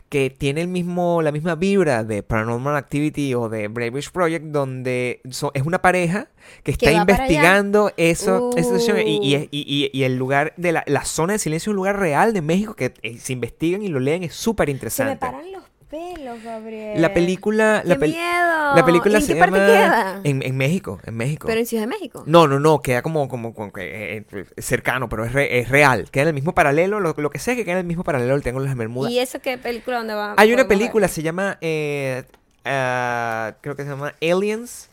que tiene el mismo, la misma vibra de Paranormal Activity o de Brave Witch Project, donde so- es una pareja que está investigando eso, esa situación y, y- Uh. y- y- y el lugar de la, la zona de silencio es un lugar real de México que eh, se investigan y lo leen, es súper Se me interesante. paran los pelos, Gabriel. La película, la, ¡Qué miedo! la película ¿En se qué parte queda? En, en México, en México. Pero en Ciudad de México. No, no, no, queda como, como, eh, eh, cercano, pero es, re- es real. Queda en el mismo paralelo, lo, lo que sea que queda en el mismo paralelo de las Bermudas. ¿Y eso qué película dónde va? Hay una ver? película, se llama, eh, ah, creo que se llama Aliens,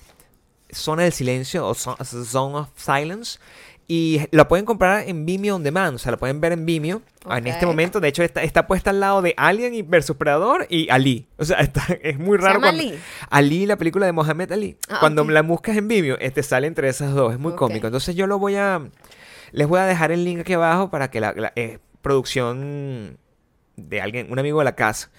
Zona del Silencio o Zo- Zone of Silence. Y la pueden comprar en Vimeo On Demand, o sea, la pueden ver en Vimeo en este momento. De hecho, está, está puesta al lado de Alien y versus Predador y Ali. O sea, está- es muy ¿Se raro. llama cuando- Ali? Ali, la película de Mohamed Ali. Ah, Cuando la buscas en Vimeo, este sale entre esas dos. Es muy cómico. Entonces yo lo voy a... Les voy a dejar el link aquí abajo para que la, la- eh, producción de alguien, un amigo de la casa.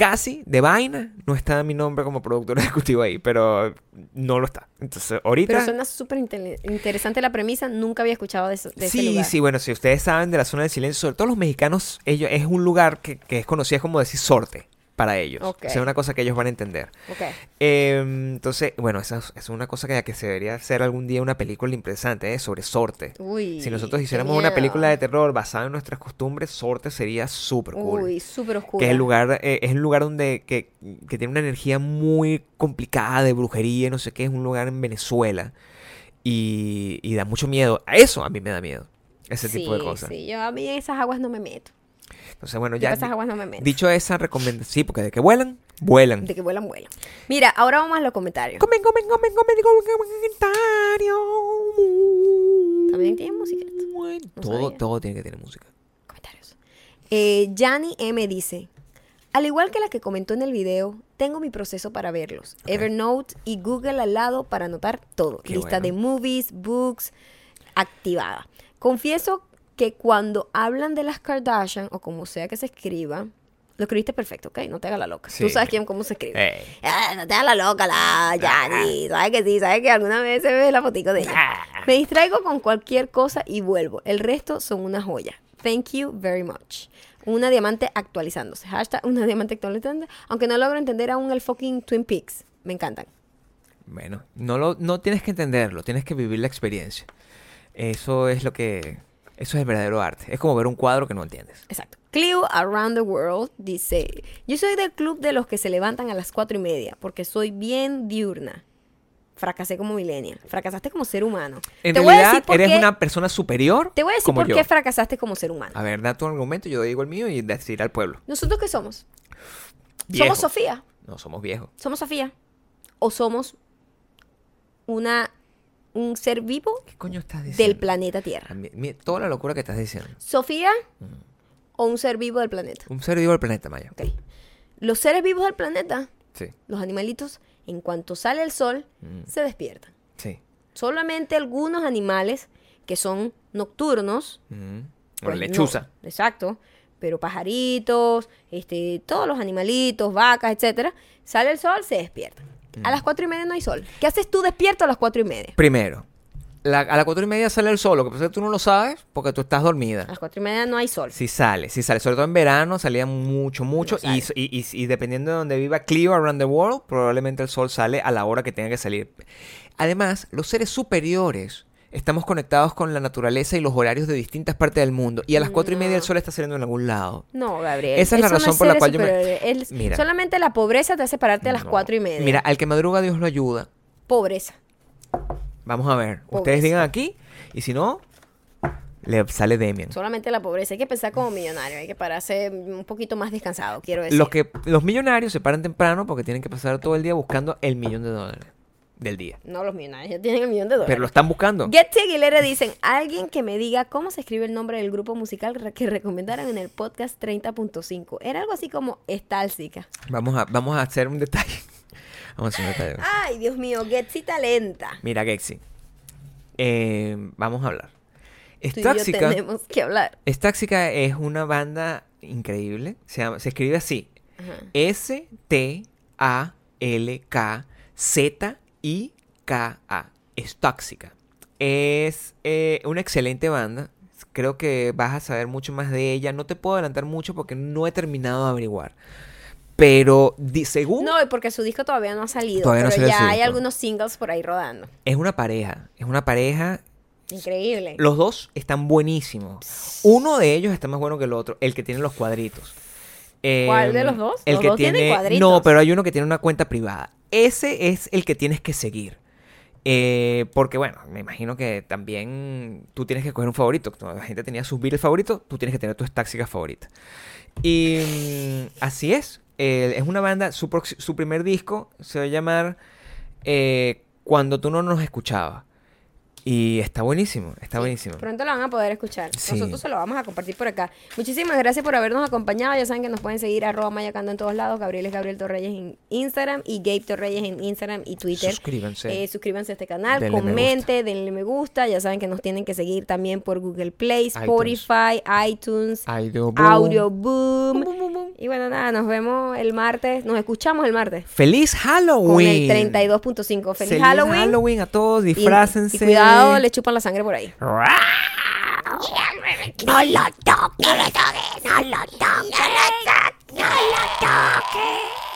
Casi, de vaina, no está mi nombre como productor ejecutivo ahí, pero no lo está. Entonces, ahorita... Pero suena súper interesante la premisa. Nunca había escuchado de, eso- de ese Sí, lugar. sí, bueno, si ustedes saben de la zona del silencio, sobre todo los mexicanos, ellos es un lugar que, que es conocido como decir sorte para ellos. Ok. O sea, una cosa que ellos van a entender. Ok. Eh, entonces, bueno, esa es, es una cosa que, que se debería hacer algún día una película interesante, ¿eh? Sobre sorte. Uy. Si nosotros hiciéramos una película de terror basada en nuestras costumbres, sorte sería súper cool. Uy, súper oscuro. que es el lugar, eh, es un lugar donde que, que tiene una energía muy complicada de brujería, no sé qué, es un lugar en Venezuela. Y, y da mucho miedo. A Eso a mí me da miedo. Ese tipo de Sí, cosas. Sí, yo a mí en esas aguas no me meto. Entonces, bueno, ya aguas no me meto. dicho esa recomendación, sí, porque de que vuelan, vuelan. De que vuelan, vuelan. Mira, ahora vamos a los comentarios. Comen, comen, comen, comen, comen, comentario. También tiene música. No todo, sabía. todo tiene que tener música. Comentarios. Eh, Yanni M dice: Al igual que la que comentó en el video, tengo mi proceso para verlos. Evernote y Google al lado para anotar todo. Qué Lista bueno. de movies, books, activada. Confieso que cuando hablan de las Kardashian, o como sea que se escriba, lo escribiste perfecto, ¿ok? No te hagas la loca. Tú sabes quién, cómo se escribe. Ah, no te hagas la loca, la Yanni. Sabes que sí, sabes que alguna vez se ve la fotico de ella. Me distraigo con cualquier cosa y vuelvo. El resto son una joya. Thank you very much. Una diamante actualizándose. Hashtag una diamante actualizándose. Aunque no logro entender aún el fucking Twin Peaks. Me encantan. Bueno, no, lo, no tienes que entenderlo, tienes que vivir la experiencia. Eso es lo que... Eso es el verdadero arte. Es como ver un cuadro que no entiendes. Exacto. Clio Around the World dice: Yo soy del club de los que se levantan a las cuatro y media porque soy bien diurna. Fracasé como millennial. Fracasaste como ser humano. En Te voy a realidad, eres qué- una persona superior Te voy a decir por yo. qué fracasaste como ser humano. A ver, da tu argumento, yo digo el mío y decir al pueblo. ¿Nosotros qué somos? Viejo. Somos Sofía. No, somos viejos. ¿Somos Sofía? ¿O somos una, un ser vivo ¿Qué coño estás diciendo? del planeta Tierra? Mi- toda la locura que estás diciendo. ¿Sofía o un ser vivo del planeta? Un ser vivo del planeta, Maya. Ok. Los seres vivos del planeta, Sí, los animalitos, en cuanto sale el sol, Mm. se despiertan. sí. Solamente algunos animales que son nocturnos. Mm. pues no. lechuza. exacto. Pero pajaritos, este, todos los animalitos, vacas, etcétera, sale el sol, se despiertan. Mm. A las cuatro y media no hay sol. ¿Qué haces tú despierto a las cuatro y media? Primero, la- a las cuatro y media sale el sol. Lo que pasa es que tú no lo sabes porque tú estás dormida. A las cuatro y media no hay sol. Si sale, si sale, sobre todo en verano salía mucho, mucho. No y, sale. y, y- y dependiendo de donde viva Clio around the world, probablemente el sol sale a la hora que tenga que salir. Además, los seres superiores estamos conectados con la naturaleza y los horarios de distintas partes del mundo. Y a las cuatro y media el sol está saliendo en algún lado. No, Gabriel. Esa es la no razón por la cual yo me-. El- Mira. Solamente la pobreza te hace pararte a las No. cuatro y media. Mira, al que madruga Dios lo ayuda. Pobreza. Vamos a ver. Ustedes digan aquí. Y si no, le sale Demian. Solamente la pobreza. Hay que pensar como millonario. Hay que pararse un poquito más descansado, quiero decir. Los, que, los millonarios se paran temprano porque tienen que pasar todo el día buscando el millón de dólares del día. No, los millonarios ya tienen el millón de dólares. Pero lo están buscando. Getty Aguilera dicen, alguien que me diga cómo se escribe el nombre del grupo musical que recomendaron en el podcast 30.5. Era algo así como Estálsica. Vamos a, vamos a hacer un detalle. Vamos a hacer un detalle. Ay, Dios mío, Getty Talenta. Mira, Gexi. eh, vamos a hablar. Estáxica, tenemos que hablar. Estáxica es una banda increíble. Se, llama- se escribe así. Ajá. S-T-A-L-K-Z-I-K-A. Estáxica. Es eh, una excelente banda. Creo que vas a saber mucho más de ella. No te puedo adelantar mucho porque no he terminado de averiguar. Pero según No, porque su disco todavía no ha salido. Todavía no pero ya hay algunos singles por ahí rodando. es una pareja. Es una pareja Increíble. Los dos están buenísimos. Uno de ellos está más bueno que el otro, el que tiene los cuadritos. Eh, ¿Cuál de los dos? El Los que dos tiene. cuadritos. No, pero hay uno que tiene una cuenta privada. Ese es el que tienes que seguir. Eh, porque bueno, me imagino que también tú tienes que escoger un favorito. La gente tenía sus Beatles favoritos, tú tienes que tener tus táxicas favoritas. Y mm, así es. Eh, es una banda, su, su primer disco se va a llamar eh, Cuando tú no nos escuchabas. Y está buenísimo, está buenísimo. Pronto lo van a poder escuchar. Sí. Nosotros se lo vamos a compartir por acá. Muchísimas gracias por habernos acompañado. Ya saben que nos pueden seguir arroba mayacando en todos lados. Gabriel es Gabriel Torreyes en Instagram y Gabe Torreyes en Instagram y Twitter. Suscríbanse. Eh, suscríbanse a este canal, Denle me comente, denle me gusta. Ya saben que nos tienen que seguir también por Google Play. Spotify, iTunes, Audio Boom. Audio Boom. Boom, boom, boom, boom. Y bueno, nada, nos vemos el martes. Nos escuchamos el martes. ¡Feliz Con Halloween! el 32.5. Feliz, Halloween. a todos, Y- disfrácense. Y, cuidado, le chupan la sangre por ahí. No lo toques, no lo toques, no lo toques, no lo toques.